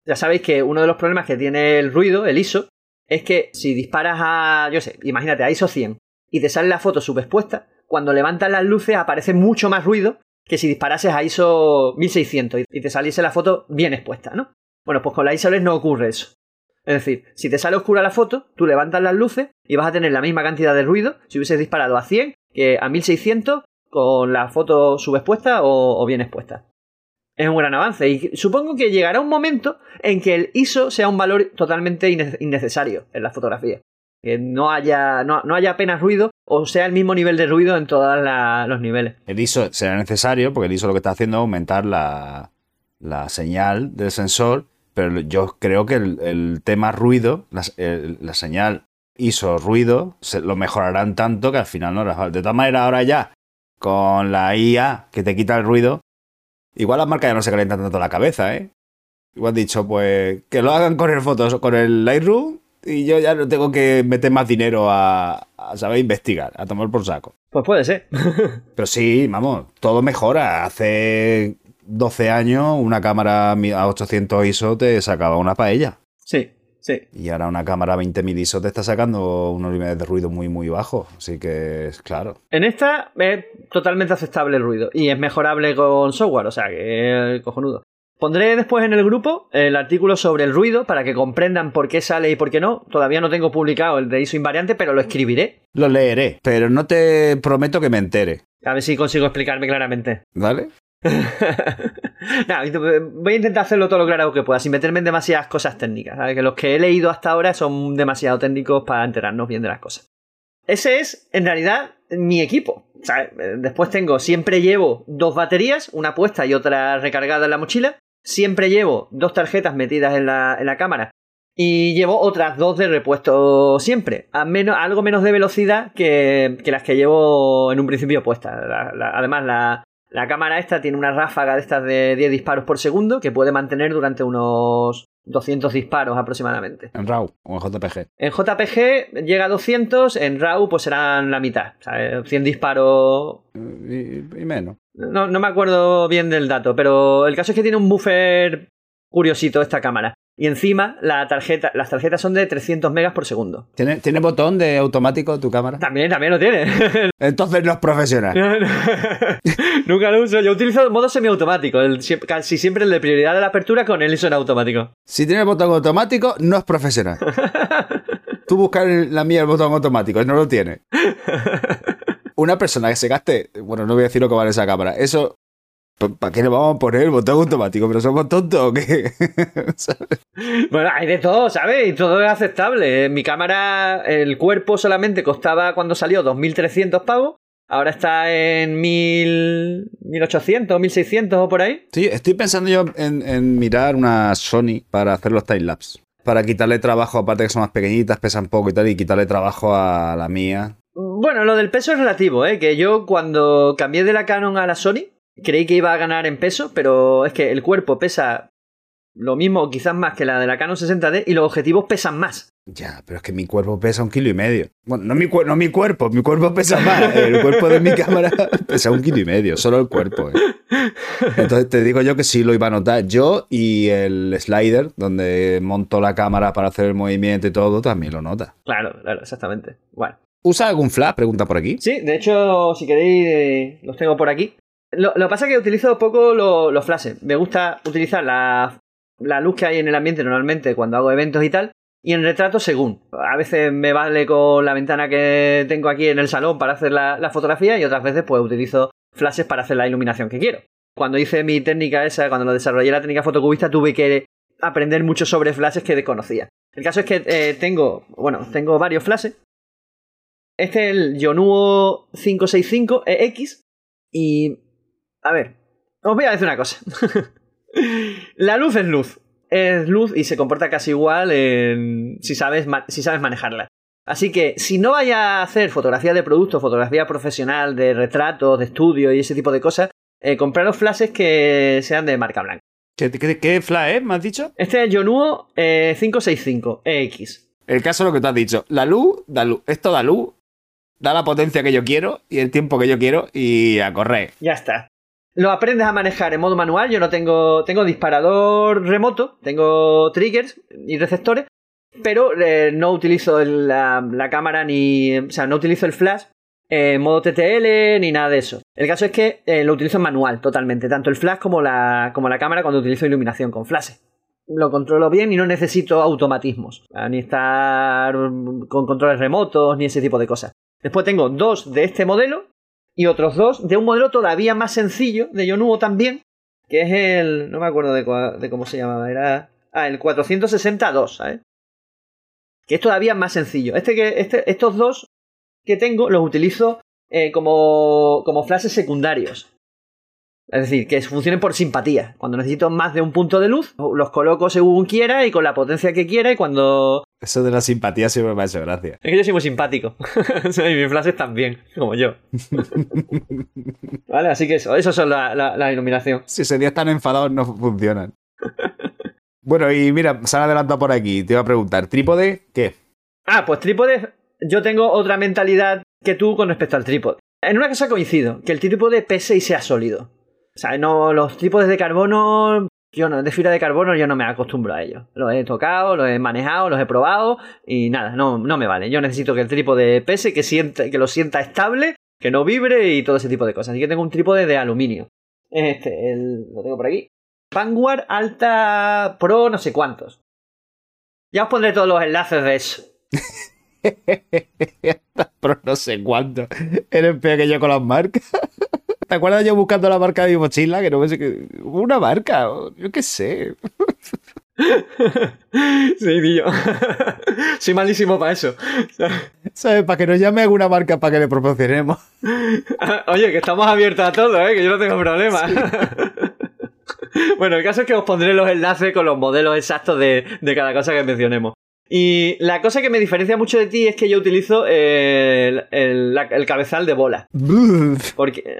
Ya sabéis que uno de los problemas que tiene el ruido, el ISO, es que si disparas a, yo sé, imagínate, a ISO 100 y te sale la foto subexpuesta, cuando levantas las luces aparece mucho más ruido que si disparases a ISO 1600 y te saliese la foto bien expuesta, ¿no? Bueno, pues con la ISO no ocurre eso. Es decir, si te sale oscura la foto, tú levantas las luces y vas a tener la misma cantidad de ruido si hubieses disparado a 100 que a 1600 con la foto subexpuesta o, bien expuesta. Es un gran avance y supongo que llegará un momento en que el ISO sea un valor totalmente innecesario en la fotografía. Que no haya, no, haya apenas ruido o sea el mismo nivel de ruido en todos los niveles. El ISO será necesario porque el ISO lo que está haciendo es aumentar la, señal del sensor, pero yo creo que el, tema ruido, la, la, señal ISO ruido, se, lo mejorarán tanto que al final no hará falta. De todas maneras, ahora ya con la IA que te quita el ruido, igual las marcas ya no se calientan tanto la cabeza, ¿eh? Igual dicho, pues que lo hagan con el fotos, con el Lightroom y yo ya no tengo que meter más dinero a, saber investigar, a tomar por saco. Pues puede ser. Pero sí, vamos, todo mejora. Hace 12 años una cámara a 800 ISO te sacaba una paella. Sí, Sí. Y ahora una cámara 20.000 ISO te está sacando unos niveles de ruido muy, muy bajos. Así que es claro. En esta es totalmente aceptable el ruido. Y es mejorable con software, o sea que es cojonudo. Pondré después en el grupo el artículo sobre el ruido para que comprendan por qué sale y por qué no. Todavía no tengo publicado el de ISO invariante, pero lo escribiré. Lo leeré, pero no te prometo que me entere. A ver si consigo explicarme claramente. ¿Vale? voy a intentar hacerlo todo lo claro que pueda, sin meterme en demasiadas cosas técnicas. Que los que he leído hasta ahora son demasiado técnicos para enterarnos bien de las cosas. ese es, en realidad, mi equipo. Eh, después tengo, siempre llevo dos baterías, una puesta y otra recargada en la mochila. Siempre llevo dos tarjetas metidas en la, en la cámara. Y llevo otras dos de repuesto siempre. A menos, algo menos de velocidad que, que las que llevo en un principio puestas. Además, la, la cámara esta tiene una ráfaga de estas de 10 disparos por segundo que puede mantener durante unos 200 disparos aproximadamente. En RAW o en JPG. En JPG llega a 200, en RAW pues serán la mitad. Sea, 100 disparos. Y, y menos. No, no me acuerdo bien del dato, pero el caso es que tiene un buffer curiosito esta cámara. Y encima la tarjeta, las tarjetas son de 300 megas por segundo. ¿Tiene, ¿Tiene botón de automático tu cámara? También, también lo tiene. Entonces no es profesional. Nunca lo uso. Yo utilizo el modo semiautomático. el- casi siempre el de prioridad de la apertura con el ISO en automático. Si tiene botón automático, no es profesional. Tú buscas en la mía el botón automático no lo tiene. Una persona que se gaste, bueno, no voy a decir lo que vale esa cámara. Eso, ¿para qué le vamos a poner el botón automático? ¿Pero somos tontos o qué? Bueno, hay de todo, ¿sabes? Y todo es aceptable. Mi cámara, el cuerpo solamente costaba cuando salió 2.300 pavos. Ahora está en 1.000, 1.800, 1.600 o por ahí. Sí, estoy pensando yo en, en mirar una Sony para hacer los timelapse. Para quitarle trabajo, aparte que son más pequeñitas, pesan poco y tal, y quitarle trabajo a la mía. Bueno, lo del peso es relativo, ¿eh? Que yo cuando cambié de la Canon a la Sony, creí que iba a ganar en peso, pero es que el cuerpo pesa lo mismo o quizás más que la de la Canon 60D y los objetivos pesan más. Ya, pero es que mi cuerpo pesa un kilo y medio. Bueno, no mi, no mi cuerpo, mi cuerpo pesa más. El cuerpo de mi cámara pesa un kilo y medio, solo el cuerpo. ¿eh? Entonces te digo yo que sí lo iba a notar. Yo y el slider, donde monto la cámara para hacer el movimiento y todo, también lo nota. Claro, claro, exactamente. Bueno. ¿Usa algún flash? Pregunta por aquí. Sí, de hecho, si queréis, eh, los tengo por aquí. Lo, lo que pasa es que utilizo poco lo- los flashes. Me gusta utilizar la, la luz que hay en el ambiente normalmente cuando hago eventos y tal. Y en retrato según. A veces me vale con la ventana que tengo aquí en el salón para hacer la, la fotografía y otras veces pues utilizo flashes para hacer la iluminación que quiero. Cuando hice mi técnica esa, cuando lo desarrollé la técnica fotocubista, tuve que aprender mucho sobre flashes que desconocía. El caso es que eh, tengo, bueno, tengo varios flashes. Este es el Yonuo 565 EX. Y. A ver, os voy a decir una cosa. la luz es luz. Es luz y se comporta casi igual en- si, sabes si sabes manejarla. Así que si no vaya a hacer fotografía de producto, fotografía profesional, de retratos, de estudio y ese tipo de cosas, eh, compraros flashes que sean de marca blanca. ¿Qué, qué, qué flash es? ¿Me has dicho? Este es el Yonuo eh, 565 EX. El caso es lo que tú has dicho. La luz, da luz. Esto da luz, da la potencia que yo quiero y el tiempo que yo quiero y a correr. Ya está. Lo aprendes a manejar en modo manual. Yo no tengo. Tengo disparador remoto, tengo triggers y receptores, pero eh, no utilizo la, la cámara ni. O sea, no utilizo el flash en modo TTL ni nada de eso. El caso es que eh, lo utilizo en manual totalmente, tanto el flash como la, como la cámara cuando utilizo iluminación con flash. Lo controlo bien y no necesito automatismos, ni estar con controles remotos ni ese tipo de cosas. Después tengo dos de este modelo y otros dos de un modelo todavía más sencillo, de Yonuo también, que es el. No me acuerdo de, cómo se llamaba, era. Ah, el 462, ¿sabes? Que es todavía más sencillo. Este que, este, estos dos que tengo los utilizo eh, como, como flashes secundarios. Es decir, que funcionen por simpatía. Cuando necesito más de un punto de luz, los coloco según quiera y con la potencia que quiera. Y cuando. Eso de la simpatía siempre me ha hecho gracia. Es que yo soy muy simpático. y mis flashes también, como yo. vale, así que eso, eso son la, la- la iluminación. Si ese día están enfadados, no funcionan. Bueno, y mira, se han adelantado por aquí. Te iba a preguntar, ¿trípode qué? Ah, pues trípode. Yo tengo otra mentalidad que tú con respecto al trípode. En una cosa coincido, que el trípode pese y sea sólido. O sea, no, los trípodes de carbono, yo no, de fibra de carbono yo no me acostumbro a ellos. Los he tocado, los he manejado, los he probado y nada, no, no me vale. Yo necesito que el trípode pese, que, sienta, que lo sienta estable, que no vibre y todo ese tipo de cosas. Así que tengo un trípode de aluminio. Este, el- lo tengo por aquí. Vanguard Alta Pro no sé cuántos. Ya os pondré todos los enlaces de eso. Pero no sé cuánto. Eres peor que yo con las marcas. ¿Te acuerdas yo buscando la marca de mi mochila? Que no me sé que. Una marca, yo qué sé. sí, tío. Soy malísimo para eso. ¿Sabes? Para que nos llame alguna marca para que le proporcionemos. Oye, que estamos abiertos a todo, ¿eh? Que yo no tengo problema. bueno, el caso es que os pondré los enlaces con los modelos exactos de, de cada cosa que mencionemos. Y la cosa que me diferencia mucho de ti es que yo utilizo el, el- cabezal de bola. Porque.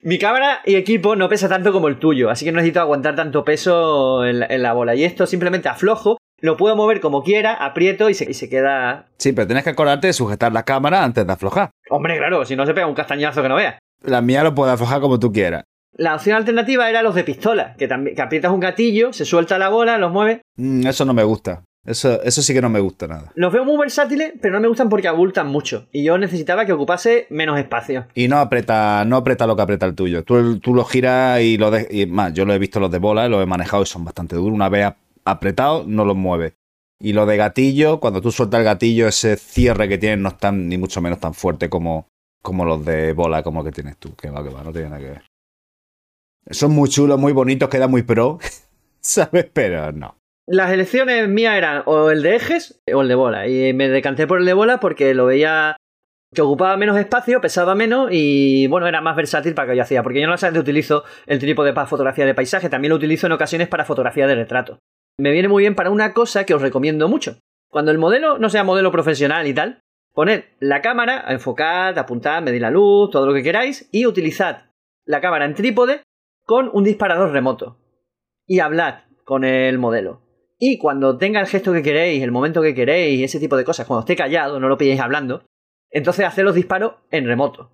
Mi cámara y equipo no pesa tanto como el tuyo, así que no necesito aguantar tanto peso en la, en la bola. Y esto simplemente aflojo, lo puedo mover como quiera, aprieto y se, y se queda. Sí, pero tienes que acordarte de sujetar la cámara antes de aflojar. Hombre, claro, si no se pega un castañazo que no veas. La mía lo puedes aflojar como tú quieras. La opción alternativa era los de pistola, que, también, que aprietas un gatillo, se suelta la bola, los mueves. Mm, eso no me gusta. Eso, eso sí que no me gusta nada. Los veo muy versátiles, pero no me gustan porque abultan mucho. Y yo necesitaba que ocupase menos espacio. Y no aprieta, no aprieta lo que aprieta el tuyo. Tú, tú lo giras y lo de, y más, yo lo he visto los de bola, los he manejado y son bastante duros. Una vez apretado, no los mueve. Y lo de gatillo, cuando tú sueltas el gatillo, ese cierre que tienen no es tan, ni mucho menos tan fuerte como, como los de bola, como que tienes tú. Que va, que va, no tiene nada que ver. Son muy chulos, muy bonitos, queda muy pro. ¿Sabes? Pero no. Las elecciones mías eran o el de ejes o el de bola. Y me decanté por el de bola porque lo veía que ocupaba menos espacio, pesaba menos y bueno, era más versátil para que yo hacía. Porque yo no solamente utilizo el trípode para fotografía de paisaje, también lo utilizo en ocasiones para fotografía de retrato. Me viene muy bien para una cosa que os recomiendo mucho. Cuando el modelo no sea modelo profesional y tal, poned la cámara, enfocad, apuntad, medid la luz, todo lo que queráis y utilizad la cámara en trípode con un disparador remoto. Y hablad con el modelo. Y cuando tenga el gesto que queréis, el momento que queréis, ese tipo de cosas, cuando esté callado, no lo pilléis hablando, entonces haced los disparos en remoto.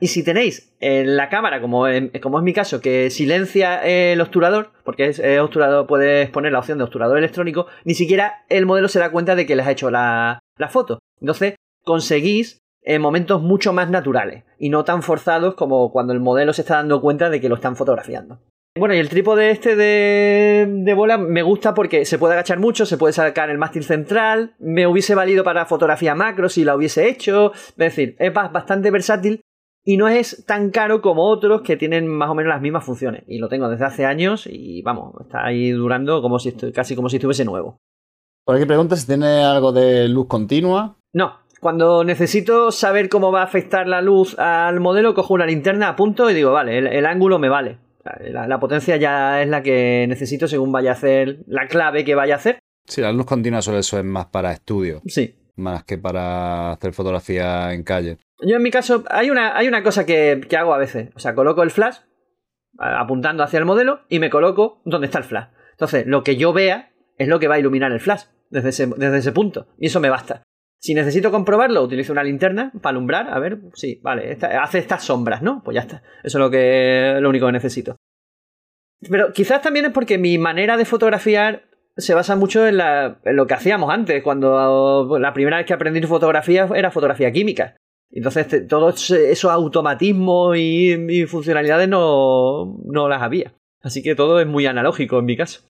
Y si tenéis en la cámara, como, en- como es mi caso, que silencia el obturador, porque es, es obturador, puedes poner la opción de obturador electrónico, ni siquiera el modelo se da cuenta de que les ha hecho la, la foto. Entonces conseguís eh, momentos mucho más naturales y no tan forzados como cuando el modelo se está dando cuenta de que lo están fotografiando. Bueno, y el trípode este de, de bola me gusta porque se puede agachar mucho, se puede sacar el mástil central, me hubiese valido para fotografía macro si la hubiese hecho, es decir, es ba- bastante versátil y no es tan caro como otros que tienen más o menos las mismas funciones. Y lo tengo desde hace años y vamos, está ahí durando como si casi como si estuviese nuevo. Por aquí pregunta si tiene algo de luz continua. No, cuando necesito saber cómo va a afectar la luz al modelo, cojo una linterna, apunto y digo, vale, el, el ángulo me vale. La, la potencia ya es la que necesito según vaya a hacer, la clave que vaya a hacer. Sí, la luz continua suele ser más para estudio, Sí. más que para hacer fotografía en calle. Yo en mi caso, hay una, hay una cosa que, que hago a veces. O sea, coloco el flash apuntando hacia el modelo y me coloco donde está el flash. Entonces, lo que yo vea es lo que va a iluminar el flash desde ese, desde ese punto. Y eso me basta. Si necesito comprobarlo, utilizo una linterna para alumbrar. A ver, sí, vale, hace estas sombras, ¿no? Pues ya está. Eso es lo, único que necesito. Pero quizás también es porque mi manera de fotografiar se basa mucho en, lo que hacíamos antes, cuando la primera vez que aprendí fotografía era fotografía química. Entonces, todos esos automatismos y, y funcionalidades no, no las había. Así que todo es muy analógico en mi caso.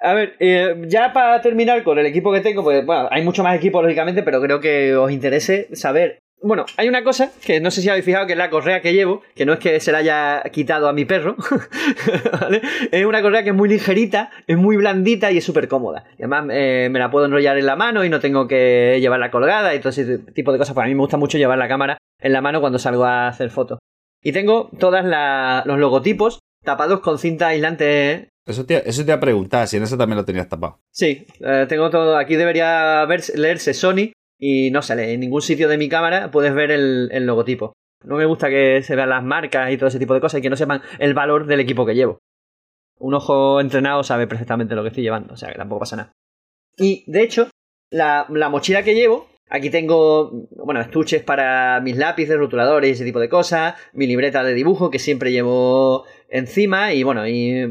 A ver, eh, ya para terminar con el equipo que tengo, pues bueno, hay mucho más equipo lógicamente, pero creo que os interese saber. Bueno, hay una cosa que no sé si habéis fijado que es la correa que llevo, que no es que se la haya quitado a mi perro. Es una correa que es muy ligerita, es muy blandita y es súper cómoda. Y además eh, me la puedo enrollar en la mano y no tengo que llevarla colgada y todo ese tipo de cosas. Pues a mí me gusta mucho llevar la cámara en la mano cuando salgo a hacer fotos. Y tengo todos los logotipos tapados con cinta aislante Eso te, eso te iba a preguntar, si en eso también lo tenías tapado. Sí, eh, tengo todo. Aquí debería verse- leerse Sony y no sale. En ningún sitio de mi cámara puedes ver el, logotipo. No me gusta que se vean las marcas y todo ese tipo de cosas y que no sepan el valor del equipo que llevo. Un ojo entrenado sabe perfectamente lo que estoy llevando, o sea que tampoco pasa nada. Y de hecho, la mochila que llevo, aquí tengo, bueno, estuches para mis lápices, rotuladores y ese tipo de cosas, mi libreta de dibujo que siempre llevo encima y bueno, y,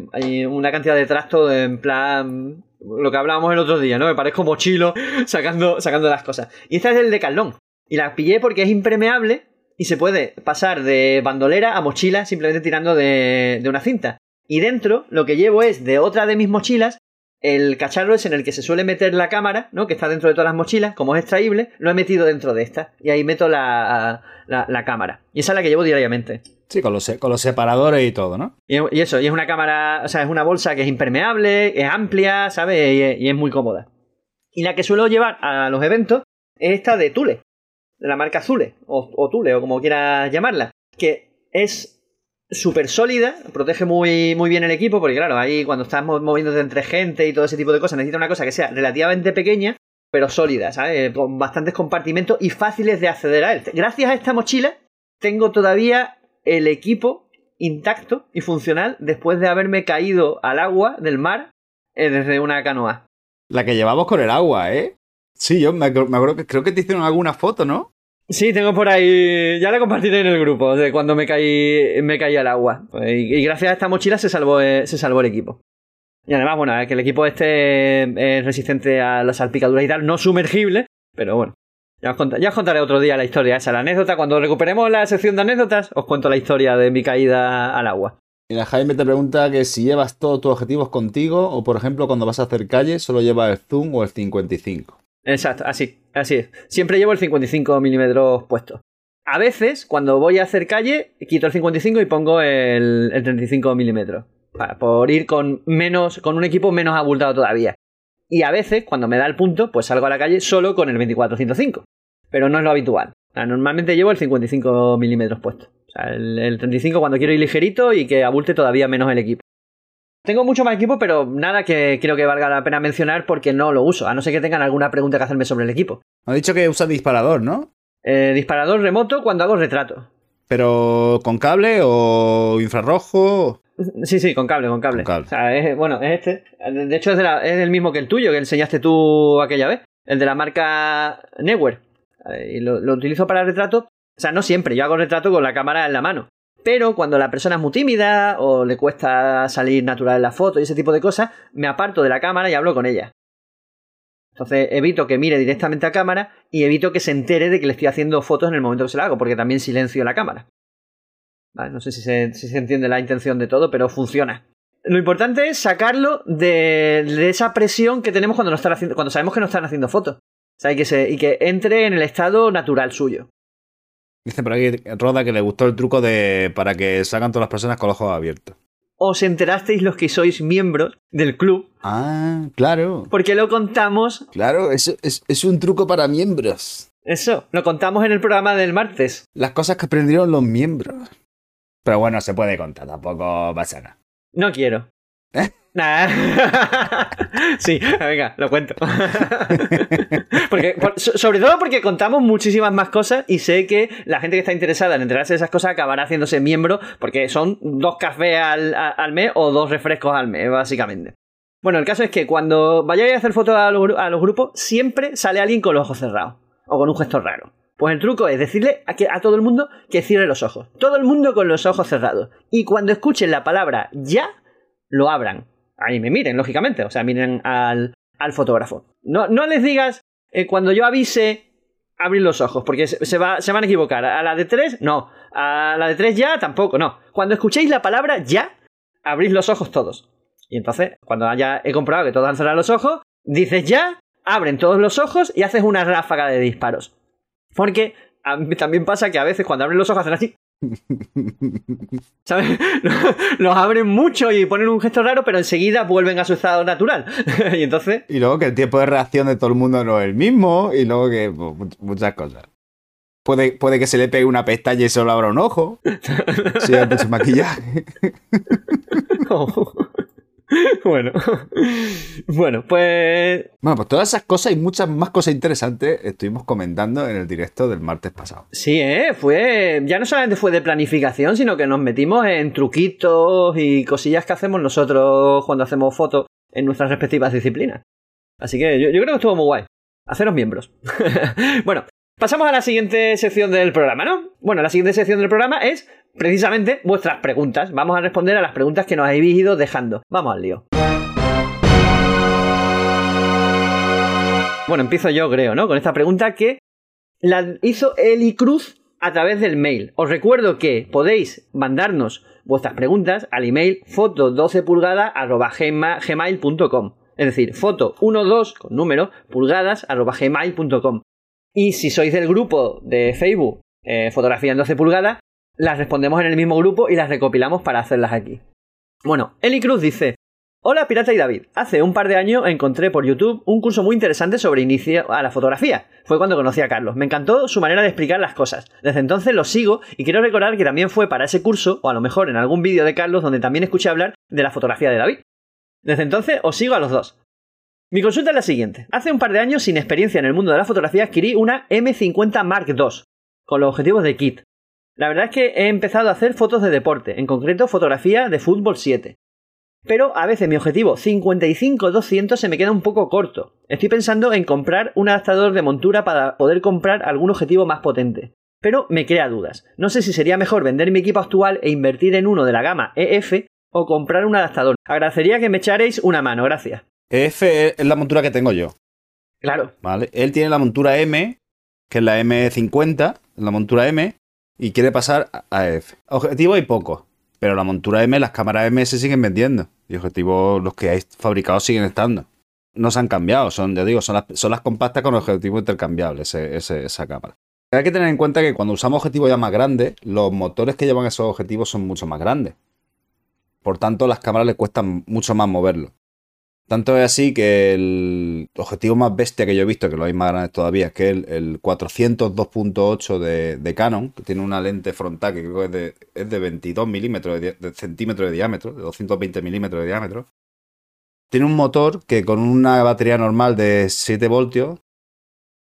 una cantidad de trastos en plan lo que hablábamos el otro día, ¿no? Me parezco mochilo sacando, sacando las cosas. Y esta es del Decathlon. Y la pillé porque es impermeable y se puede pasar de bandolera a mochila simplemente tirando de, de una cinta. Y dentro lo que llevo es de otra de mis mochilas el cacharro es en el que se suele meter la cámara, ¿no? Que está dentro de todas las mochilas, como es extraíble, lo he metido dentro de esta. Y ahí meto la, la, cámara. Y esa es la que llevo diariamente. Sí, con los, con los separadores y todo, ¿no? Y, eso, y es una cámara, o sea, es una bolsa que es impermeable, es amplia, ¿sabes? Y, es muy cómoda. Y la que suelo llevar a los eventos es esta de Tule, de la marca Zule, o, o Tule, o como quieras llamarla, que es súper sólida, protege muy, muy bien el equipo, porque claro, ahí cuando estás moviéndote entre gente y todo ese tipo de cosas, necesita una cosa que sea relativamente pequeña, pero sólida, ¿sabes? Con bastantes compartimentos y fáciles de acceder a él. Gracias a esta mochila, tengo todavía el equipo intacto y funcional después de haberme caído al agua del mar eh, desde una canoa. La que llevamos con el agua, ¿eh? Sí, yo me, me acuerdo que creo que te hicieron alguna foto, ¿no? Sí, tengo por ahí. Ya la compartiré en el grupo de cuando me caí, me caí al agua. Y, gracias a esta mochila se salvó, eh, se salvó el equipo. Y además, bueno, que el equipo este es resistente a las salpicaduras y tal, no sumergible, pero bueno. Ya os, contaré, ya os contaré otro día la historia esa, la anécdota. Cuando recuperemos la sección de anécdotas, os cuento la historia de mi caída al agua. Mira, Jaime te pregunta que si llevas todos tus objetivos contigo o, por ejemplo, cuando vas a hacer calle, solo llevas el zoom o el 55. Exacto, así, así es. Siempre llevo el 55 milímetros puesto. A veces, cuando voy a hacer calle, quito el 55 y pongo el, 35 milímetros. Por ir con menos, con un equipo menos abultado todavía. Y a veces, cuando me da el punto, pues salgo a la calle solo con el 24-105. Pero no es lo habitual. normalmente llevo el 55 milímetros puesto. O sea, el, el 35 cuando quiero ir ligerito y que abulte todavía menos el equipo. Tengo mucho más equipo, pero nada que creo que valga la pena mencionar porque no lo uso, a no ser que tengan alguna pregunta que hacerme sobre el equipo. Ha dicho que usa disparador, ¿no? Eh, disparador remoto cuando hago retrato. ¿Pero con cable o infrarrojo? Sí, sí, con cable, con cable. O sea, es, bueno, es este. De hecho, es, el mismo que el tuyo, que enseñaste tú aquella vez. El de la marca Newer. Y lo, lo utilizo para retrato. O sea, no siempre. Yo hago retrato con la cámara en la mano. Pero cuando la persona es muy tímida o le cuesta salir natural en la foto y ese tipo de cosas, me aparto de la cámara y hablo con ella. Entonces evito que mire directamente a cámara y evito que se entere de que le estoy haciendo fotos en el momento que se la hago, porque también silencio la cámara. no sé si se, entiende la intención de todo, pero funciona. Lo importante es sacarlo de, esa presión que tenemos cuando, haciendo, cuando sabemos que nos están haciendo fotos. y, que y que entre en el estado natural suyo. Dice por aquí Roda que le gustó el truco de para que salgan todas las personas con los ojos abiertos. Os enterasteis los que sois miembros del club. Ah, claro. Porque lo contamos. Claro, es, es un truco para miembros. Eso, lo contamos en el programa del martes. Las cosas que aprendieron los miembros. Pero bueno, se puede contar, tampoco pasa nada. No quiero. ¿Eh? sí, venga, lo cuento. porque, sobre todo porque contamos muchísimas más cosas y sé que la gente que está interesada en enterarse de esas cosas acabará haciéndose miembro porque son dos cafés al, mes o dos refrescos al mes, básicamente. Bueno, el caso es que cuando vayáis a hacer fotos a los, grupos, siempre sale alguien con los ojos cerrados o con un gesto raro. Pues el truco es decirle a, a todo el mundo que cierre los ojos. Todo el mundo con los ojos cerrados. Y cuando escuchen la palabra ya, lo abran ahí me miren, lógicamente, o sea, miren al, al fotógrafo. No, no les digas, eh, cuando yo avise, abrir los ojos, porque se, va, se van a equivocar. A la de tres, no. A la de tres ya, tampoco, no. Cuando escuchéis la palabra ya, abrís los ojos todos. Y entonces, cuando ya he comprobado que todos han cerrado los ojos, dices ya, abren todos los ojos y haces una ráfaga de disparos. Porque a mí también pasa que a veces cuando abren los ojos hacen así ¿Sabes? Los abren mucho y ponen un gesto raro, pero enseguida vuelven a su estado natural. y entonces. Y luego que el tiempo de reacción de todo el mundo no es el mismo, y luego que pues, muchas cosas. Puede, puede, que se le pegue una pestaña y solo abra un ojo. si hay mucho maquillaje. Oh. bueno. bueno, pues. Bueno, pues todas esas cosas y muchas más cosas interesantes estuvimos comentando en el directo del martes pasado. Sí, ¿eh? Fue. Ya no solamente fue de planificación, sino que nos metimos en truquitos y cosillas que hacemos nosotros cuando hacemos fotos en nuestras respectivas disciplinas. Así que yo, yo creo que estuvo muy guay. Haceros miembros. bueno, pasamos a la siguiente sección del programa, ¿no? Bueno, la siguiente sección del programa es precisamente vuestras preguntas. Vamos a responder a las preguntas que nos habéis ido dejando. Vamos al lío. Bueno, empiezo yo, creo, ¿no? Con esta pregunta que la hizo Eli Cruz a través del mail. Os recuerdo que podéis mandarnos vuestras preguntas al email foto12pulgada.gmail.com Es decir, foto 12 con número pulgadas arroba gmail.com. Y si sois del grupo de Facebook eh, Fotografía en 12 pulgadas, las respondemos en el mismo grupo y las recopilamos para hacerlas aquí. Bueno, Eli Cruz dice: Hola Pirata y David. Hace un par de años encontré por YouTube un curso muy interesante sobre inicio a la fotografía. Fue cuando conocí a Carlos. Me encantó su manera de explicar las cosas. Desde entonces lo sigo y quiero recordar que también fue para ese curso, o a lo mejor en algún vídeo de Carlos donde también escuché hablar de la fotografía de David. Desde entonces os sigo a los dos. Mi consulta es la siguiente. Hace un par de años, sin experiencia en el mundo de la fotografía, adquirí una M50 Mark II, con los objetivos de kit. La verdad es que he empezado a hacer fotos de deporte, en concreto fotografía de fútbol 7 pero a veces mi objetivo 55-200 se me queda un poco corto. Estoy pensando en comprar un adaptador de montura para poder comprar algún objetivo más potente. Pero me crea dudas. No sé si sería mejor vender mi equipo actual e invertir en uno de la gama EF o comprar un adaptador. Agradecería que me echaréis una mano, gracias. EF es la montura que tengo yo. Claro. ¿Vale? Él tiene la montura M, que es la M50, la montura M, y quiere pasar a EF. Objetivo hay poco, pero la montura M, las cámaras M se siguen vendiendo. Y objetivos, los que hay fabricados siguen estando. No se han cambiado, son, ya digo, son las, las compactas con objetivo intercambiable, esa cámara. Hay que tener en cuenta que cuando usamos objetivos ya más grandes, los motores que llevan esos objetivos son mucho más grandes. Por tanto, las cámaras les cuestan mucho más moverlo. Tanto es así que el objetivo más bestia que yo he visto, que lo hay más grande todavía, es que el, el 400 2.8 de, Canon, que tiene una lente frontal que creo que es de, 22 milímetros de, centímetros de diámetro, de 220 milímetros de diámetro. Tiene un motor que con una batería normal de 7 voltios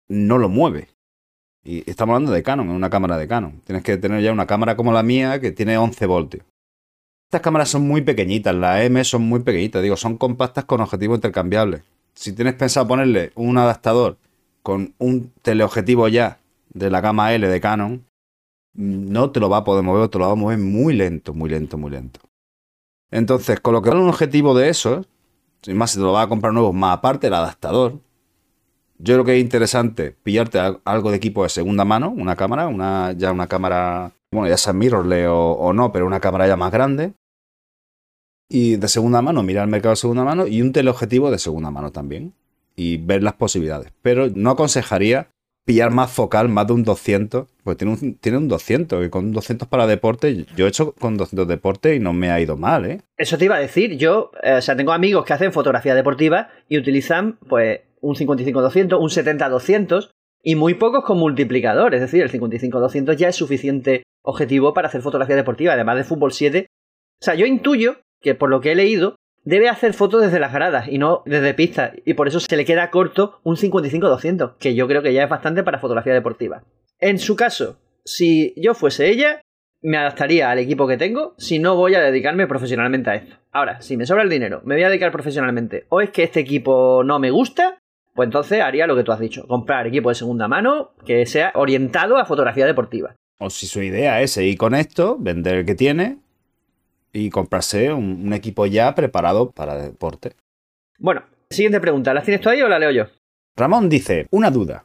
no lo mueve. Y estamos hablando de Canon, es una cámara de Canon. Tienes que tener ya una cámara como la mía que tiene 11 voltios. Estas cámaras son muy pequeñitas, las M son muy pequeñitas, digo, son compactas con objetivos intercambiables. Si tienes pensado ponerle un adaptador con un teleobjetivo ya de la gama L de Canon, no te lo va a poder mover, te lo va a mover muy lento, muy lento, muy lento. Entonces, colocar un objetivo de esos, sin más si te lo vas a comprar nuevo, más aparte el adaptador, yo creo que es interesante pillarte algo de equipo de segunda mano, una cámara, una, ya una cámara, bueno, ya sea mirrorless o no, pero una cámara ya más grande, y de segunda mano, mirar el mercado de segunda mano y un teleobjetivo de segunda mano también. Y ver las posibilidades. Pero no aconsejaría pillar más focal, más de un 200, pues tiene un, tiene un 200 y con un 200 para deporte, yo he hecho con 200 deporte y no me ha ido mal, ¿eh? Eso te iba a decir, yo, eh, o sea, tengo amigos que hacen fotografía deportiva y utilizan pues un 55-200, un 70-200 y muy pocos con multiplicador, es decir, el 55-200 ya es suficiente objetivo para hacer fotografía deportiva, además de fútbol 7. O sea, yo intuyo que por lo que he leído, debe hacer fotos desde las gradas y no desde pistas. Y por eso se le queda corto un 55-200, que yo creo que ya es bastante para fotografía deportiva. En su caso, si yo fuese ella, me adaptaría al equipo que tengo si no voy a dedicarme profesionalmente a esto. Ahora, si me sobra el dinero, me voy a dedicar profesionalmente, o es que este equipo no me gusta, pues entonces haría lo que tú has dicho, comprar equipo de segunda mano que sea orientado a fotografía deportiva. O si su idea es seguir con esto, vender el que tiene, y comprarse un, equipo ya preparado para deporte. Bueno, siguiente pregunta. ¿La tienes tú ahí o la leo yo? Ramón dice, una duda.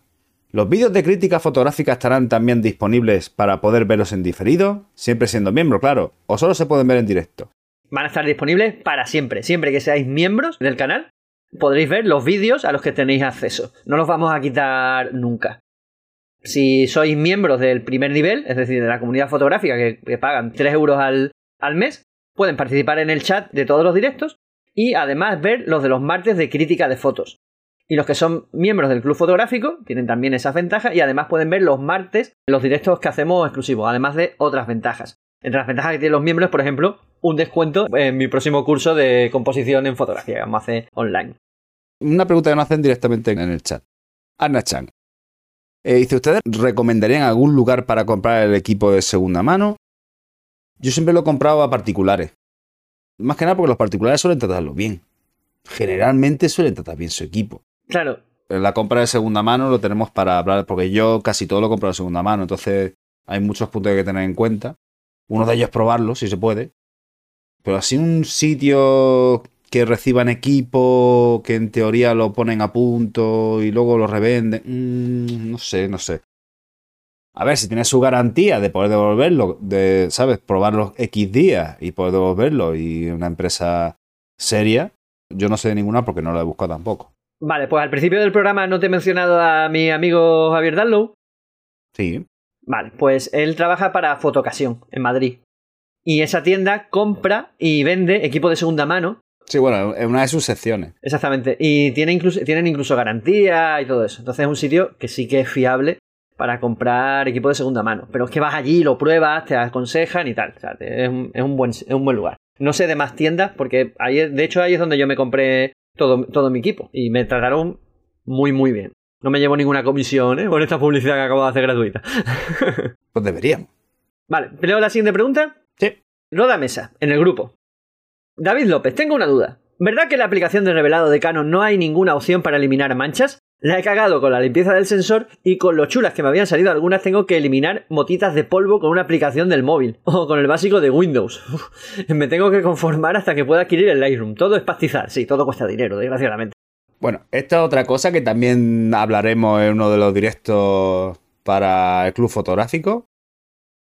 ¿Los vídeos de crítica fotográfica estarán también disponibles para poder verlos en diferido? Siempre siendo miembro, claro. ¿O solo se pueden ver en directo? Van a estar disponibles para siempre. Siempre que seáis miembros del canal, podréis ver los vídeos a los que tenéis acceso. No los vamos a quitar nunca. Si sois miembros del primer nivel, es decir, de la comunidad fotográfica que, pagan 3 euros al, al mes, pueden participar en el chat de todos los directos y además ver los de los martes de crítica de fotos. Y los que son miembros del club fotográfico tienen también esa ventaja y además pueden ver los martes los directos que hacemos exclusivos, además de otras ventajas. Entre las ventajas que tienen los miembros, por ejemplo, un descuento en mi próximo curso de composición en fotografía que vamos a hacer online. Una pregunta que nos hacen directamente en el chat. Anna Chan. Eh, dice, ¿ustedes recomendarían algún lugar para comprar el equipo de segunda mano? Yo siempre lo he comprado a particulares. Más que nada porque los particulares suelen tratarlo bien. Generalmente suelen tratar bien su equipo. Claro. La compra de segunda mano lo tenemos para hablar, porque yo casi todo lo compro de segunda mano, entonces hay muchos puntos que hay que tener en cuenta. Uno de ellos es probarlo, si se puede. Pero así un sitio que reciban equipo, que en teoría lo ponen a punto y luego lo revenden. Mm, no sé, no sé. A ver, si tiene su garantía de poder devolverlo, de, ¿sabes? Probar los X días y poder devolverlo y una empresa seria, Yo no sé de ninguna porque no la he buscado tampoco. Vale, pues al principio del programa no te he mencionado a mi amigo Javier Dallow. Sí. Vale, pues él trabaja para Fotocasión en Madrid. Y esa tienda compra y vende equipo de segunda mano. Sí, bueno, es una de sus secciones. Exactamente. Y tiene incluso, tienen incluso garantía y todo eso. Entonces es un sitio que sí que es fiable para comprar equipo de segunda mano. Pero es que vas allí, lo pruebas, te aconsejan y tal. O sea, es, un, es un buen, es un buen lugar. No sé de más tiendas, porque ahí, de hecho ahí es donde yo me compré todo, todo mi equipo. Y me trataron muy, muy bien. No me llevo ninguna comisión, ¿eh? Por esta publicidad que acabo de hacer gratuita. Pues deberíamos. Vale, leo la siguiente pregunta. Sí. Roda Mesa, en el grupo. David López, tengo una duda. ¿Verdad que en la aplicación de revelado de Canon no hay ninguna opción para eliminar manchas? La he cagado con la limpieza del sensor y con lo chulas que me habían salido algunas tengo que eliminar motitas de polvo con una aplicación del móvil o con el básico de Windows. Me tengo que conformar hasta que pueda adquirir el Lightroom. Todo es pastizar, sí, todo cuesta dinero, desgraciadamente. Bueno, esta es otra cosa que también hablaremos en uno de los directos para el club fotográfico.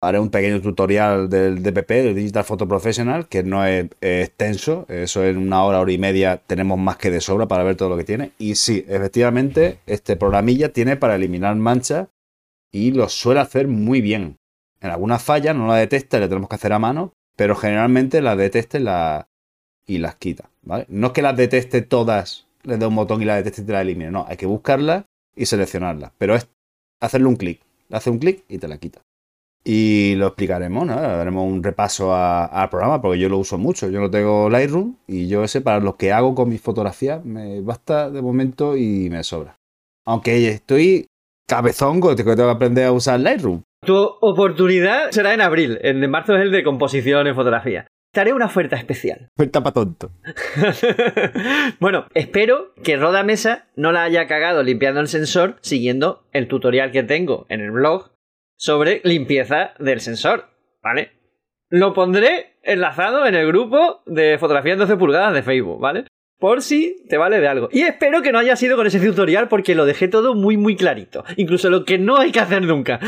Haré un pequeño tutorial del DPP, del Digital Photo Professional, que no es, extenso. Eso en una hora, hora y media tenemos más que de sobra para ver todo lo que tiene. Y sí, efectivamente, este programilla tiene para eliminar manchas y lo suele hacer muy bien. En algunas fallas no la detecta le tenemos que hacer a mano, pero generalmente las detecta y, la, las quita. No es que las detecte todas, le dé un botón y la detecte y te la elimine. No, hay que buscarlas y seleccionarlas. Pero es hacerle un clic. Le hace un clic y te la quita. Y lo explicaremos, ¿no? Haremos un repaso a- al programa porque yo lo uso mucho. Yo no tengo Lightroom y yo ese para lo que hago con mis fotografías me basta de momento y me sobra. Aunque estoy cabezón con que tengo que aprender a usar Lightroom. Tu oportunidad será en abril. En marzo es el de composición en fotografía. Te haré una oferta especial. Cuenta pa' tonto. bueno, espero que Roda Mesa no la haya cagado limpiando el sensor siguiendo el tutorial que tengo en el blog sobre limpieza del sensor, ¿vale? Lo pondré enlazado en el grupo de fotografía en 12 pulgadas de Facebook, ¿vale? Por si te vale de algo. Y espero que no haya sido con ese tutorial porque lo dejé todo muy muy clarito. Incluso lo que no hay que hacer nunca.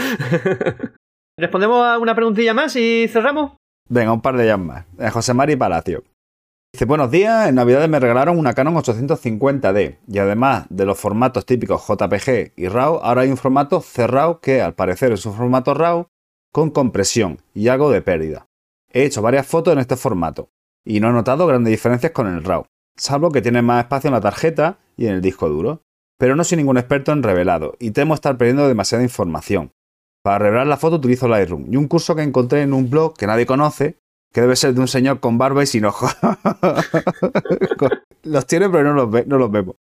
¿Respondemos a una preguntilla más y cerramos? Venga, un par de llamas. Eh, José Mari Palacio. Dice, buenos días, en Navidades me regalaron una Canon 850D y además de los formatos típicos JPG y RAW, ahora hay un formato cerrado que al parecer es un formato RAW con compresión y algo de pérdida. He hecho varias fotos en este formato y no he notado grandes diferencias con el RAW, salvo que tiene más espacio en la tarjeta y en el disco duro. Pero no soy ningún experto en revelado y temo estar perdiendo demasiada información. Para revelar la foto utilizo Lightroom y un curso que encontré en un blog que nadie conoce, que debe ser de un señor con barba y sin ojos. los tiene pero no los, ve- no los vemos.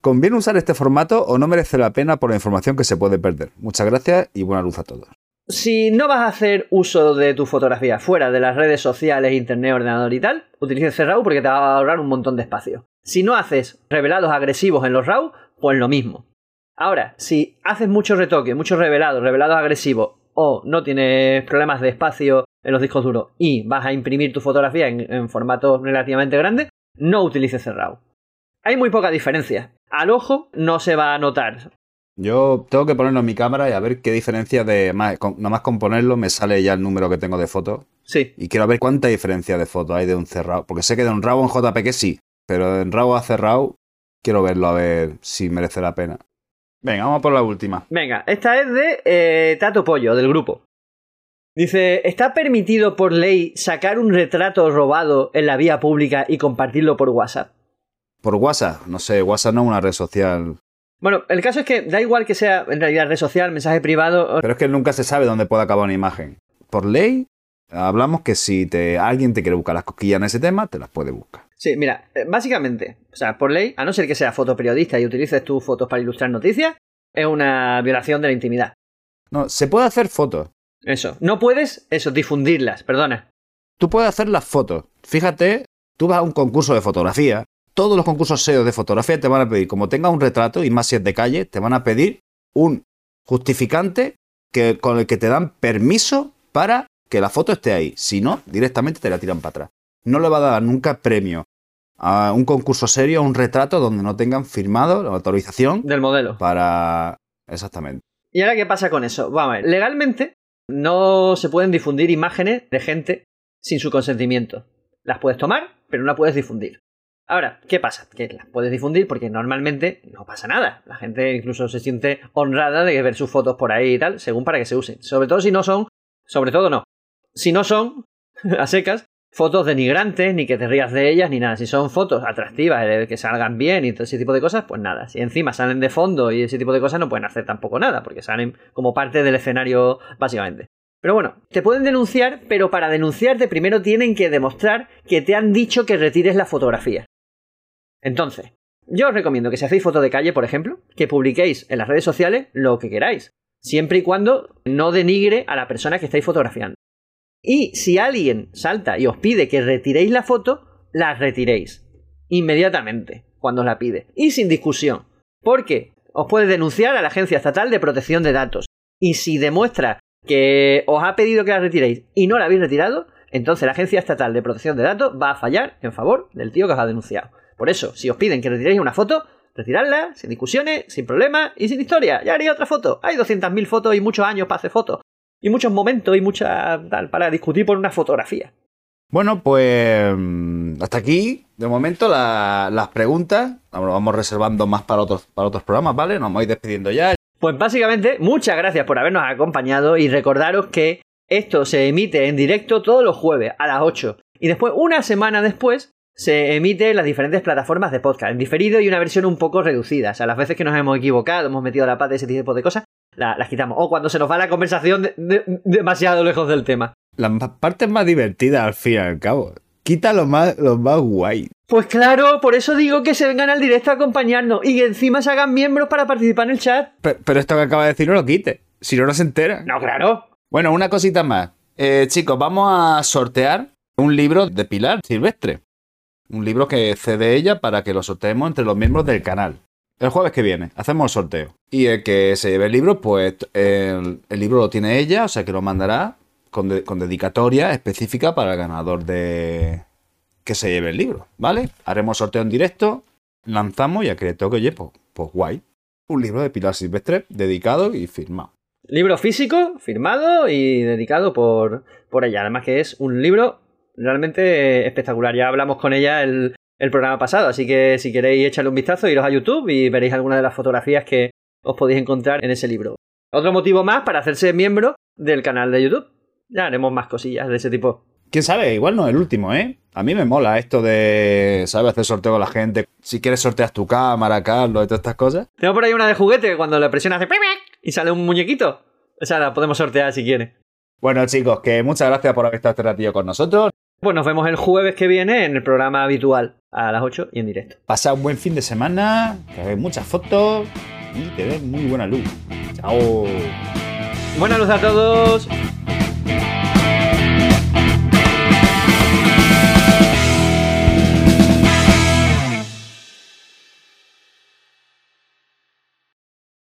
¿Conviene usar este formato o no merece la pena por la información que se puede perder? Muchas gracias y buena luz a todos. Si no vas a hacer uso de tu fotografía fuera de las redes sociales, internet, ordenador y tal, utiliza RAW porque te va a ahorrar un montón de espacio. Si no haces revelados agresivos en los RAW, pues lo mismo. Ahora, si haces mucho retoque, muchos revelados, revelados agresivos, o no tienes problemas de espacio en los discos duros y vas a imprimir tu fotografía en, en formatos relativamente grandes, no utilices RAW. Hay muy poca diferencia. Al ojo no se va a notar. Yo tengo que ponerlo en mi cámara y a ver qué diferencia de... Más, con, nada más con ponerlo me sale ya el número que tengo de fotos Sí, y quiero ver cuánta diferencia de fotos hay de un cerrado. Porque sé que de un RAW en JPG sí, pero en RAW a cerrado quiero verlo a ver si merece la pena. Venga, vamos por la última. Venga, esta es de eh, Tato Pollo, del grupo. Dice, ¿está permitido por ley sacar un retrato robado en la vía pública y compartirlo por WhatsApp? Por WhatsApp, no sé, WhatsApp no es una red social. Bueno, el caso es que da igual que sea en realidad red social, mensaje privado. Pero es que nunca se sabe dónde puede acabar una imagen. Por ley, hablamos que si te, alguien te quiere buscar las cosquillas en ese tema, te las puede buscar. Sí, mira, eh, básicamente, o sea, por ley, a no ser que seas fotoperiodista y utilices tus fotos para ilustrar noticias, es una violación de la intimidad. No, se puede hacer fotos. Eso. No puedes, eso, difundirlas, perdona. Tú puedes hacer las fotos. Fíjate, tú vas a un concurso de fotografía. Todos los concursos SEO de fotografía te van a pedir, como tengas un retrato, y más si es de calle, te van a pedir un justificante que, con el que te dan permiso para que la foto esté ahí. Si no, directamente te la tiran para atrás. No le va a dar nunca premio a un concurso serio, a un retrato donde no tengan firmado la autorización Del modelo. para... Exactamente. ¿Y ahora qué pasa con eso? Vamos a ver, legalmente no se pueden difundir imágenes de gente sin su consentimiento. Las puedes tomar, pero no las puedes difundir. Ahora, ¿qué pasa? Que las puedes difundir porque normalmente no pasa nada. La gente incluso se siente honrada de ver sus fotos por ahí y tal, según para que se usen. Sobre todo si no son, sobre todo no. Si no son, a secas, fotos denigrantes, ni que te rías de ellas, ni nada. Si son fotos atractivas, que salgan bien y todo ese tipo de cosas, pues nada. Si encima salen de fondo y ese tipo de cosas, no pueden hacer tampoco nada, porque salen como parte del escenario, básicamente. Pero bueno, te pueden denunciar, pero para denunciarte primero tienen que demostrar que te han dicho que retires la fotografía. Entonces, yo os recomiendo que si hacéis fotos de calle, por ejemplo, que publiquéis en las redes sociales lo que queráis, siempre y cuando no denigre a la persona que estáis fotografiando. Y si alguien salta y os pide que retiréis la foto, la retiréis. Inmediatamente, cuando os la pide. Y sin discusión. Porque os puede denunciar a la Agencia Estatal de Protección de Datos. Y si demuestra que os ha pedido que la retiréis y no la habéis retirado, entonces la Agencia Estatal de Protección de Datos va a fallar en favor del tío que os ha denunciado. Por eso, si os piden que retiréis una foto, retiradla, sin discusiones, sin problemas y sin historia. Ya haría otra foto. Hay 200.000 fotos y muchos años para hacer fotos. Y muchos momentos y mucha tal para discutir por una fotografía. Bueno, pues mm, hasta aquí, de momento, las preguntas. Lo vamos reservando más para otros, para otros programas, ¿vale? Nos vamos a ir despidiendo ya. Pues básicamente, muchas gracias por habernos acompañado y recordaros que esto se emite en directo todos los jueves a las 8. Y después, una semana después, se emite en las diferentes plataformas de podcast, en diferido y una versión un poco reducida. O sea, las veces que nos hemos equivocado, hemos metido la pata, ese tipo de cosas, las quitamos. O cuando se nos va la conversación demasiado lejos del tema. La parte más divertida al fin y al cabo. Quita lo más, lo más guay. Pues claro, por eso digo que se vengan al directo a acompañarnos y que encima se hagan miembros para participar en el chat. Pero, esto que acaba de decir no lo quite. Si no, no se entera. No, claro. Bueno, una cosita más. Eh, chicos, vamos a sortear un libro de Pilar Silvestre un libro que cede ella para que lo sorteemos entre los miembros del canal. El jueves que viene hacemos el sorteo. Y el que se lleve el libro, pues el, libro lo tiene ella, o sea que lo mandará con, dedicatoria específica para el ganador de que se lleve el libro, ¿vale? Haremos sorteo en directo, lanzamos y a que toque, oye, pues, pues guay. Un libro de Pilar Silvestre dedicado y firmado. Libro físico, firmado y dedicado por, por ella. Además que es un libro realmente espectacular. Ya hablamos con ella el, programa pasado, así que si queréis echarle un vistazo, iros a YouTube y veréis algunas de las fotografías que os podéis encontrar en ese libro. Otro motivo más para hacerse miembro del canal de YouTube. Ya haremos más cosillas de ese tipo. Quién sabe, igual no el último, ¿eh? A mí me mola esto de, ¿sabes? Hacer sorteo con la gente. Si quieres sorteas tu cámara, Carlos, y todas estas cosas. Tengo por ahí una de juguete que cuando le presionas hace y sale un muñequito. O sea, la podemos sortear si quieres. Bueno, chicos, que muchas gracias por haber estado este ratillo con nosotros. Pues nos vemos el jueves que viene en el programa habitual a las 8 y en directo. Pasa un buen fin de semana, que hagáis muchas fotos y tenéis muy buena luz. Chao. Buena luz a todos.